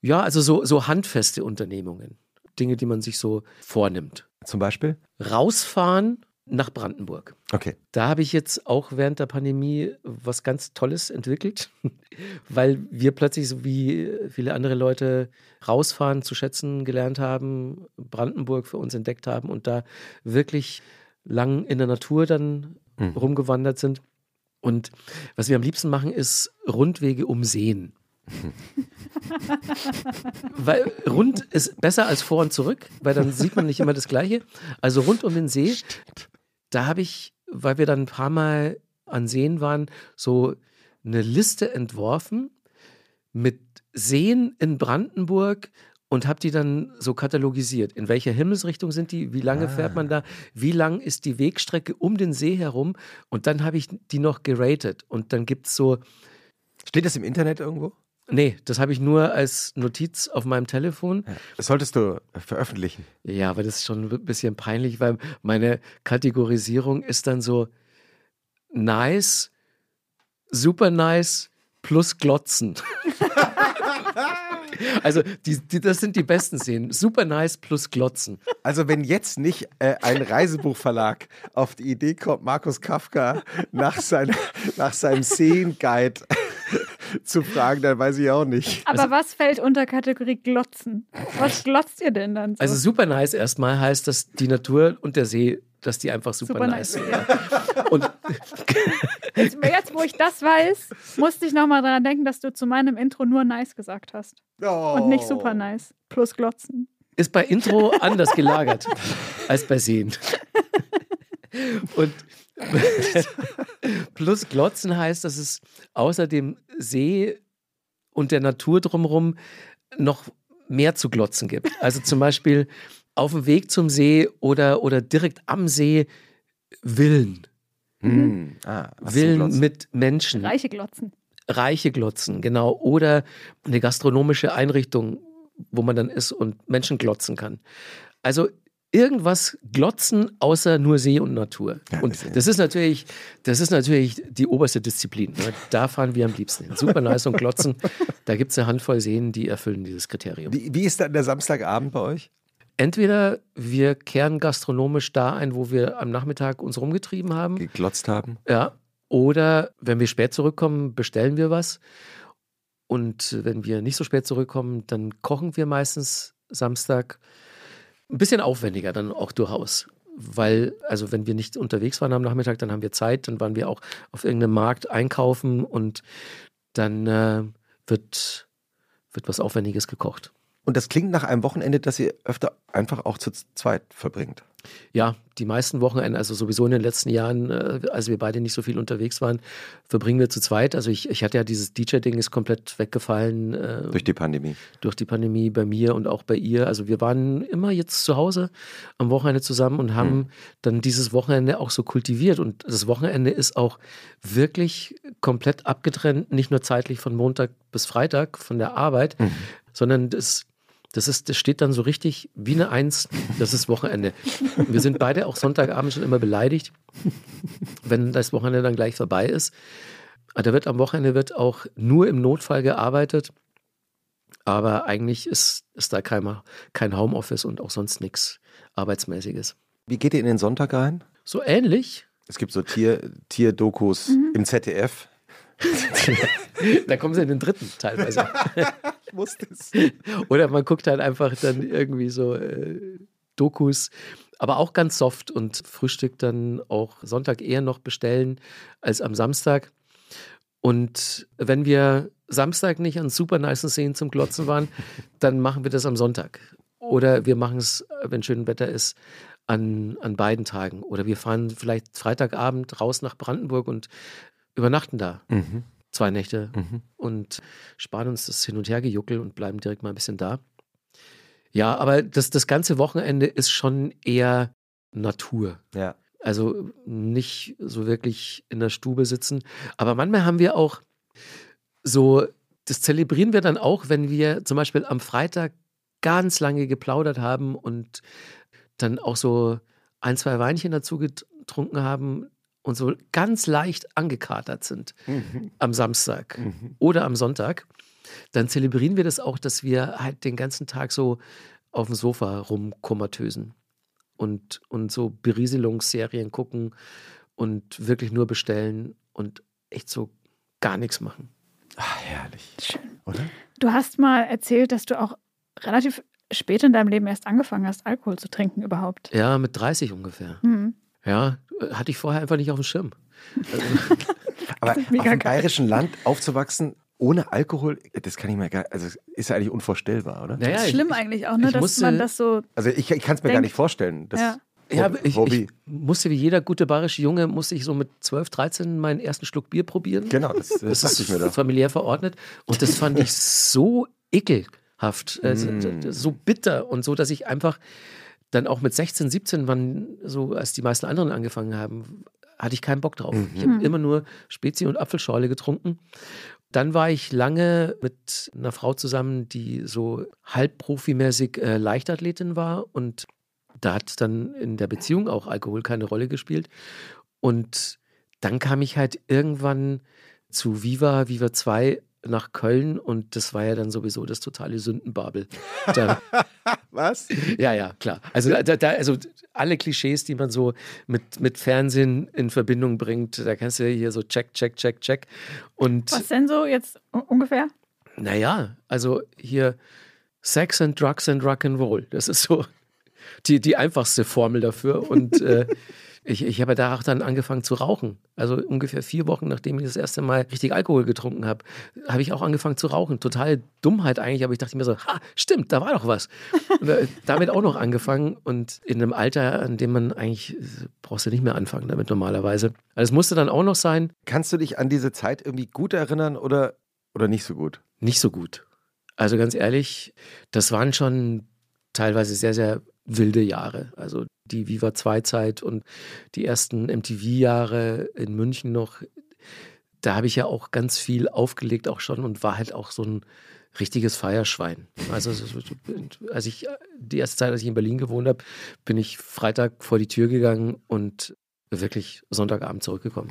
Ja, also so, so handfeste Unternehmungen. Dinge, die man sich so vornimmt. Zum Beispiel? Rausfahren nach Brandenburg. Okay. Da habe ich jetzt auch während der Pandemie was ganz Tolles entwickelt, weil wir plötzlich, so wie viele andere Leute, rausfahren zu schätzen gelernt haben, Brandenburg für uns entdeckt haben und da wirklich lang in der Natur dann mhm. rumgewandert sind. Und was wir am liebsten machen, ist Rundwege um Seen. weil rund ist besser als vor und zurück, weil dann sieht man nicht immer das Gleiche. Also rund um den See, da habe ich, weil wir dann ein paar Mal an Seen waren, so eine Liste entworfen mit Seen in Brandenburg und habe die dann so katalogisiert. In welcher Himmelsrichtung sind die? Wie lange ah. fährt man da? Wie lang ist die Wegstrecke um den See herum? Und dann habe ich die noch geratet. Und dann gibt es so. Steht das im Internet irgendwo? Nee, das habe ich nur als Notiz auf meinem Telefon. Das solltest du veröffentlichen. Ja, aber das ist schon ein bisschen peinlich, weil meine Kategorisierung ist dann so nice, super nice plus glotzen. Also, die, die, das sind die besten Szenen. Super nice plus Glotzen. Also, wenn jetzt nicht äh, ein Reisebuchverlag auf die Idee kommt, Markus Kafka nach, sein, nach seinem Szenenguide zu fragen, dann weiß ich auch nicht. Aber also, was fällt unter Kategorie Glotzen? Was glotzt ihr denn dann? So? Also super nice erstmal heißt, dass die Natur und der See, dass die einfach super, super nice sind. Ja. und jetzt, jetzt, wo ich das weiß, musste ich nochmal daran denken, dass du zu meinem Intro nur nice gesagt hast. Oh. Und nicht super nice. Plus Glotzen. Ist bei Intro anders gelagert als bei Sehen. Und plus Glotzen heißt, dass es außer dem See und der Natur drumherum noch mehr zu glotzen gibt. Also zum Beispiel auf dem Weg zum See oder, oder direkt am See Villen. Mhm. Ah, Villen mit Menschen. Reiche Glotzen. Reiche Glotzen, genau. Oder eine gastronomische Einrichtung, wo man dann ist und Menschen glotzen kann. Also irgendwas glotzen außer nur See und Natur. Ja, und das ist natürlich, das ist natürlich die oberste Disziplin. Ne? Da fahren wir am liebsten hin. Super nice und glotzen. Da gibt es eine Handvoll Seen, die erfüllen dieses Kriterium. Wie, wie ist dann der Samstagabend bei euch? Entweder wir kehren gastronomisch da ein, wo wir am Nachmittag uns rumgetrieben haben. Geglotzt haben. Ja. Oder wenn wir spät zurückkommen, bestellen wir was. Und wenn wir nicht so spät zurückkommen, dann kochen wir meistens Samstag ein bisschen aufwendiger dann auch durchaus. Weil, also wenn wir nicht unterwegs waren am Nachmittag, dann haben wir Zeit, dann waren wir auch auf irgendeinem Markt einkaufen und dann äh, wird, wird was Aufwendiges gekocht. Und das klingt nach einem Wochenende, das ihr öfter einfach auch zu zweit verbringt. Ja, die meisten Wochenenden, also sowieso in den letzten Jahren, äh, als wir beide nicht so viel unterwegs waren, verbringen wir zu zweit. Also ich, ich hatte ja dieses DJ-Ding ist komplett weggefallen. Äh, durch die Pandemie. Durch die Pandemie bei mir und auch bei ihr. Also wir waren immer jetzt zu Hause am Wochenende zusammen und haben mhm. dann dieses Wochenende auch so kultiviert. Und das Wochenende ist auch wirklich komplett abgetrennt, nicht nur zeitlich von Montag bis Freitag von der Arbeit, mhm. sondern das das, ist, das steht dann so richtig wie eine Eins. Das ist Wochenende. Wir sind beide auch Sonntagabend schon immer beleidigt, wenn das Wochenende dann gleich vorbei ist. Da wird am Wochenende wird auch nur im Notfall gearbeitet. Aber eigentlich ist, ist da kein, kein Homeoffice und auch sonst nichts Arbeitsmäßiges. Wie geht ihr in den Sonntag rein? So ähnlich. Es gibt so Tier, Tierdokus mhm. im ZDF. da kommen sie in den dritten teilweise. ich wusste es. Oder man guckt halt einfach dann irgendwie so äh, Dokus, aber auch ganz soft und Frühstück dann auch Sonntag eher noch bestellen als am Samstag. Und wenn wir Samstag nicht an super nice Szenen zum Glotzen waren, dann machen wir das am Sonntag. Oder wir machen es, wenn schön Wetter ist, an, an beiden Tagen. Oder wir fahren vielleicht Freitagabend raus nach Brandenburg und übernachten da. Mhm. Zwei Nächte mhm. und sparen uns das Hin- und Hergejuckel und bleiben direkt mal ein bisschen da. Ja, aber das, das ganze Wochenende ist schon eher Natur. Ja. Also nicht so wirklich in der Stube sitzen. Aber manchmal haben wir auch so, das zelebrieren wir dann auch, wenn wir zum Beispiel am Freitag ganz lange geplaudert haben und dann auch so ein, zwei Weinchen dazu getrunken haben und so ganz leicht angekatert sind Mhm. am Samstag oder am Sonntag, dann zelebrieren wir das auch, dass wir halt den ganzen Tag so auf dem Sofa rumkomatösen und, und so Berieselungsserien gucken und wirklich nur bestellen und echt so gar nichts machen. Ah, herrlich. Schön. Oder? Du hast mal erzählt, dass du auch relativ spät in deinem Leben erst angefangen hast, Alkohol zu trinken überhaupt. Ja, mit 30 ungefähr. Hm. Ja, äh, hatte ich vorher einfach nicht auf dem Schirm. Aber Das ist auf dem geil. bayerischen Land aufzuwachsen ohne Alkohol, das kann ich mir gar also ist ja eigentlich unvorstellbar, oder? Naja, Das ist ich- schlimm eigentlich auch, ne, dass musste- man das so. Also ich, ich kann es mir Denk- gar nicht vorstellen. Das, Ja. Ja, ich, ich musste wie jeder gute bayerische Junge, musste ich so mit 12, 13 meinen ersten Schluck Bier probieren. genau, das, das dachte ich mir da. familiär verordnet. Und das fand ich so ekelhaft, äh, Mm. so bitter und so, dass ich einfach dann auch mit 16, 17, wann so als die meisten anderen angefangen haben, hatte ich keinen Bock drauf. Ich habe immer nur Spezi und Apfelschorle getrunken. Dann war ich lange mit einer Frau zusammen, die so halbprofimäßig äh, Leichtathletin war und da hat dann in der Beziehung auch Alkohol keine Rolle gespielt. Und dann kam ich halt irgendwann zu Viva, Viva 2 nach Köln und das war ja dann sowieso das totale Sündenbabel. Da, Was? ja, ja, klar. Also, da, da, also alle Klischees, die man so mit, mit Fernsehen in Verbindung bringt, da kannst du hier so check, check, check, check. Und Was denn so jetzt ungefähr? naja, also hier Sex and Drugs and Rock and Roll. Das ist so die, die einfachste Formel dafür. Und äh, ich, ich habe da auch dann angefangen zu rauchen. Also ungefähr vier Wochen, nachdem ich das erste Mal richtig Alkohol getrunken habe, habe ich auch angefangen zu rauchen. Total Dummheit eigentlich, aber ich dachte mir so, ha, stimmt, da war doch was. Und äh, damit auch noch angefangen und in einem Alter, an dem man eigentlich, äh, brauchst du nicht mehr anfangen damit normalerweise. Also es musste dann auch noch sein, Kannst du dich an diese Zeit irgendwie gut erinnern oder, oder nicht so gut? nicht so gut. Also ganz ehrlich, das waren schon teilweise sehr, sehr wilde Jahre. Also die Viva 2 Zeit und die ersten MTV-Jahre in München noch. Da habe ich ja auch ganz viel aufgelegt auch schon und war halt auch so ein richtiges Feierschwein. Also so- so- als ich die erste Zeit, als ich in Berlin gewohnt habe, bin ich Freitag vor die Tür gegangen und wirklich Sonntagabend zurückgekommen.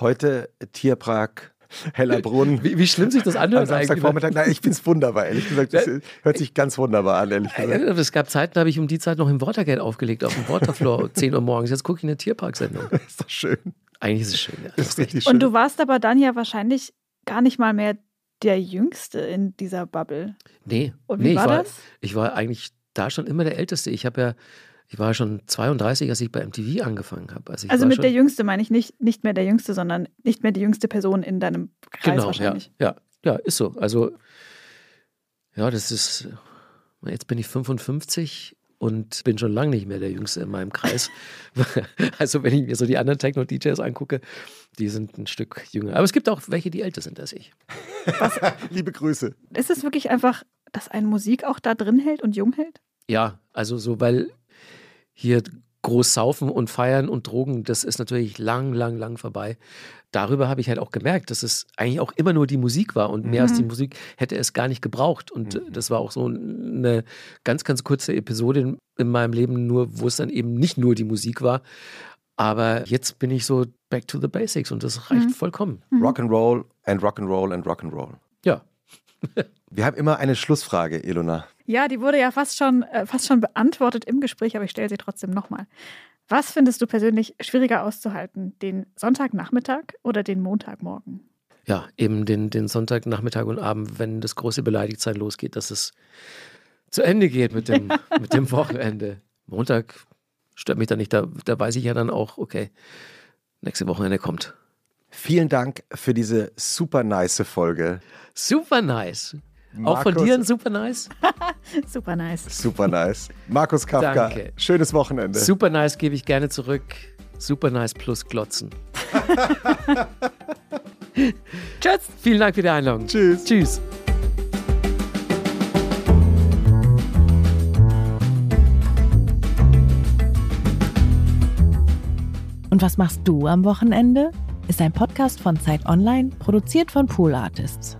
Heute Tierpark, Hellerbrunn. Wie, wie schlimm sich das Am anhört eigentlich. ne? Samstagvormittag, nein, ich finde es wunderbar, ehrlich gesagt. Das hört sich ganz wunderbar an, ehrlich gesagt. Es gab Zeiten, da habe ich um die Zeit noch im Watergate aufgelegt, auf dem Waterfloor, 10 Uhr morgens. Jetzt gucke ich eine Tierparksendung. ist doch schön. Eigentlich ist es schön, ja. Das ist richtig schön. Und du warst aber dann ja wahrscheinlich gar nicht mal mehr der Jüngste in dieser Bubble. Nee, Und wie nee, war ich, war, das? ich war eigentlich da schon immer der Älteste. Ich habe ja, ich war schon 32, als ich bei MTV angefangen habe. Also, Also mit schon, der Jüngste meine ich nicht, nicht mehr der Jüngste, sondern nicht mehr die jüngste Person in deinem Kreis Genau, ja, wahrscheinlich. ja, ja, ist so. Also, ja, das ist, jetzt bin ich 55 und bin schon lange nicht mehr der Jüngste in meinem Kreis. also, wenn ich mir so die anderen Techno-DJs angucke, die sind ein Stück jünger. Aber es gibt auch welche, die älter sind als ich. Liebe Grüße. Ist es wirklich einfach, dass ein Musik auch da drin hält und jung hält? Ja, also so, weil hier groß saufen und feiern und Drogen, das ist natürlich lang, lang, lang vorbei. Darüber habe ich halt auch gemerkt, dass es eigentlich auch immer nur die Musik war und mehr als die Musik hätte es gar nicht gebraucht. Und das war auch so eine ganz, ganz kurze Episode in, in meinem Leben, nur wo es dann eben nicht nur die Musik war. Aber jetzt bin ich so back to the basics und das reicht vollkommen. Rock'n'Roll and Rock'n'Roll and Rock'n'Roll. Ja. Wir haben immer eine Schlussfrage, Ilona. Ja, die wurde ja fast schon, äh, fast schon beantwortet im Gespräch, aber ich stelle sie trotzdem nochmal. Was findest du persönlich schwieriger auszuhalten? Den Sonntagnachmittag oder den Montagmorgen? ja, eben den, den Sonntag, Nachmittag und Abend, wenn das große Beleidigtsein losgeht, dass es zu Ende geht mit dem, mit dem Wochenende. Montag stört mich dann nicht, da, da weiß ich ja dann auch, okay, nächste Wochenende kommt. Vielen Dank für diese super nice Folge. Super nice. Auch von Markus- dir ein super nice? Super nice. Super nice. Markus Kafka, Danke. schönes Wochenende. Super nice gebe ich gerne zurück. Super nice plus Glotzen. Tschüss. Vielen Dank für die Einladung. Tschüss. Tschüss. Und was machst du am Wochenende? Ist ein Podcast von Zeit Online, produziert von Pool Artists.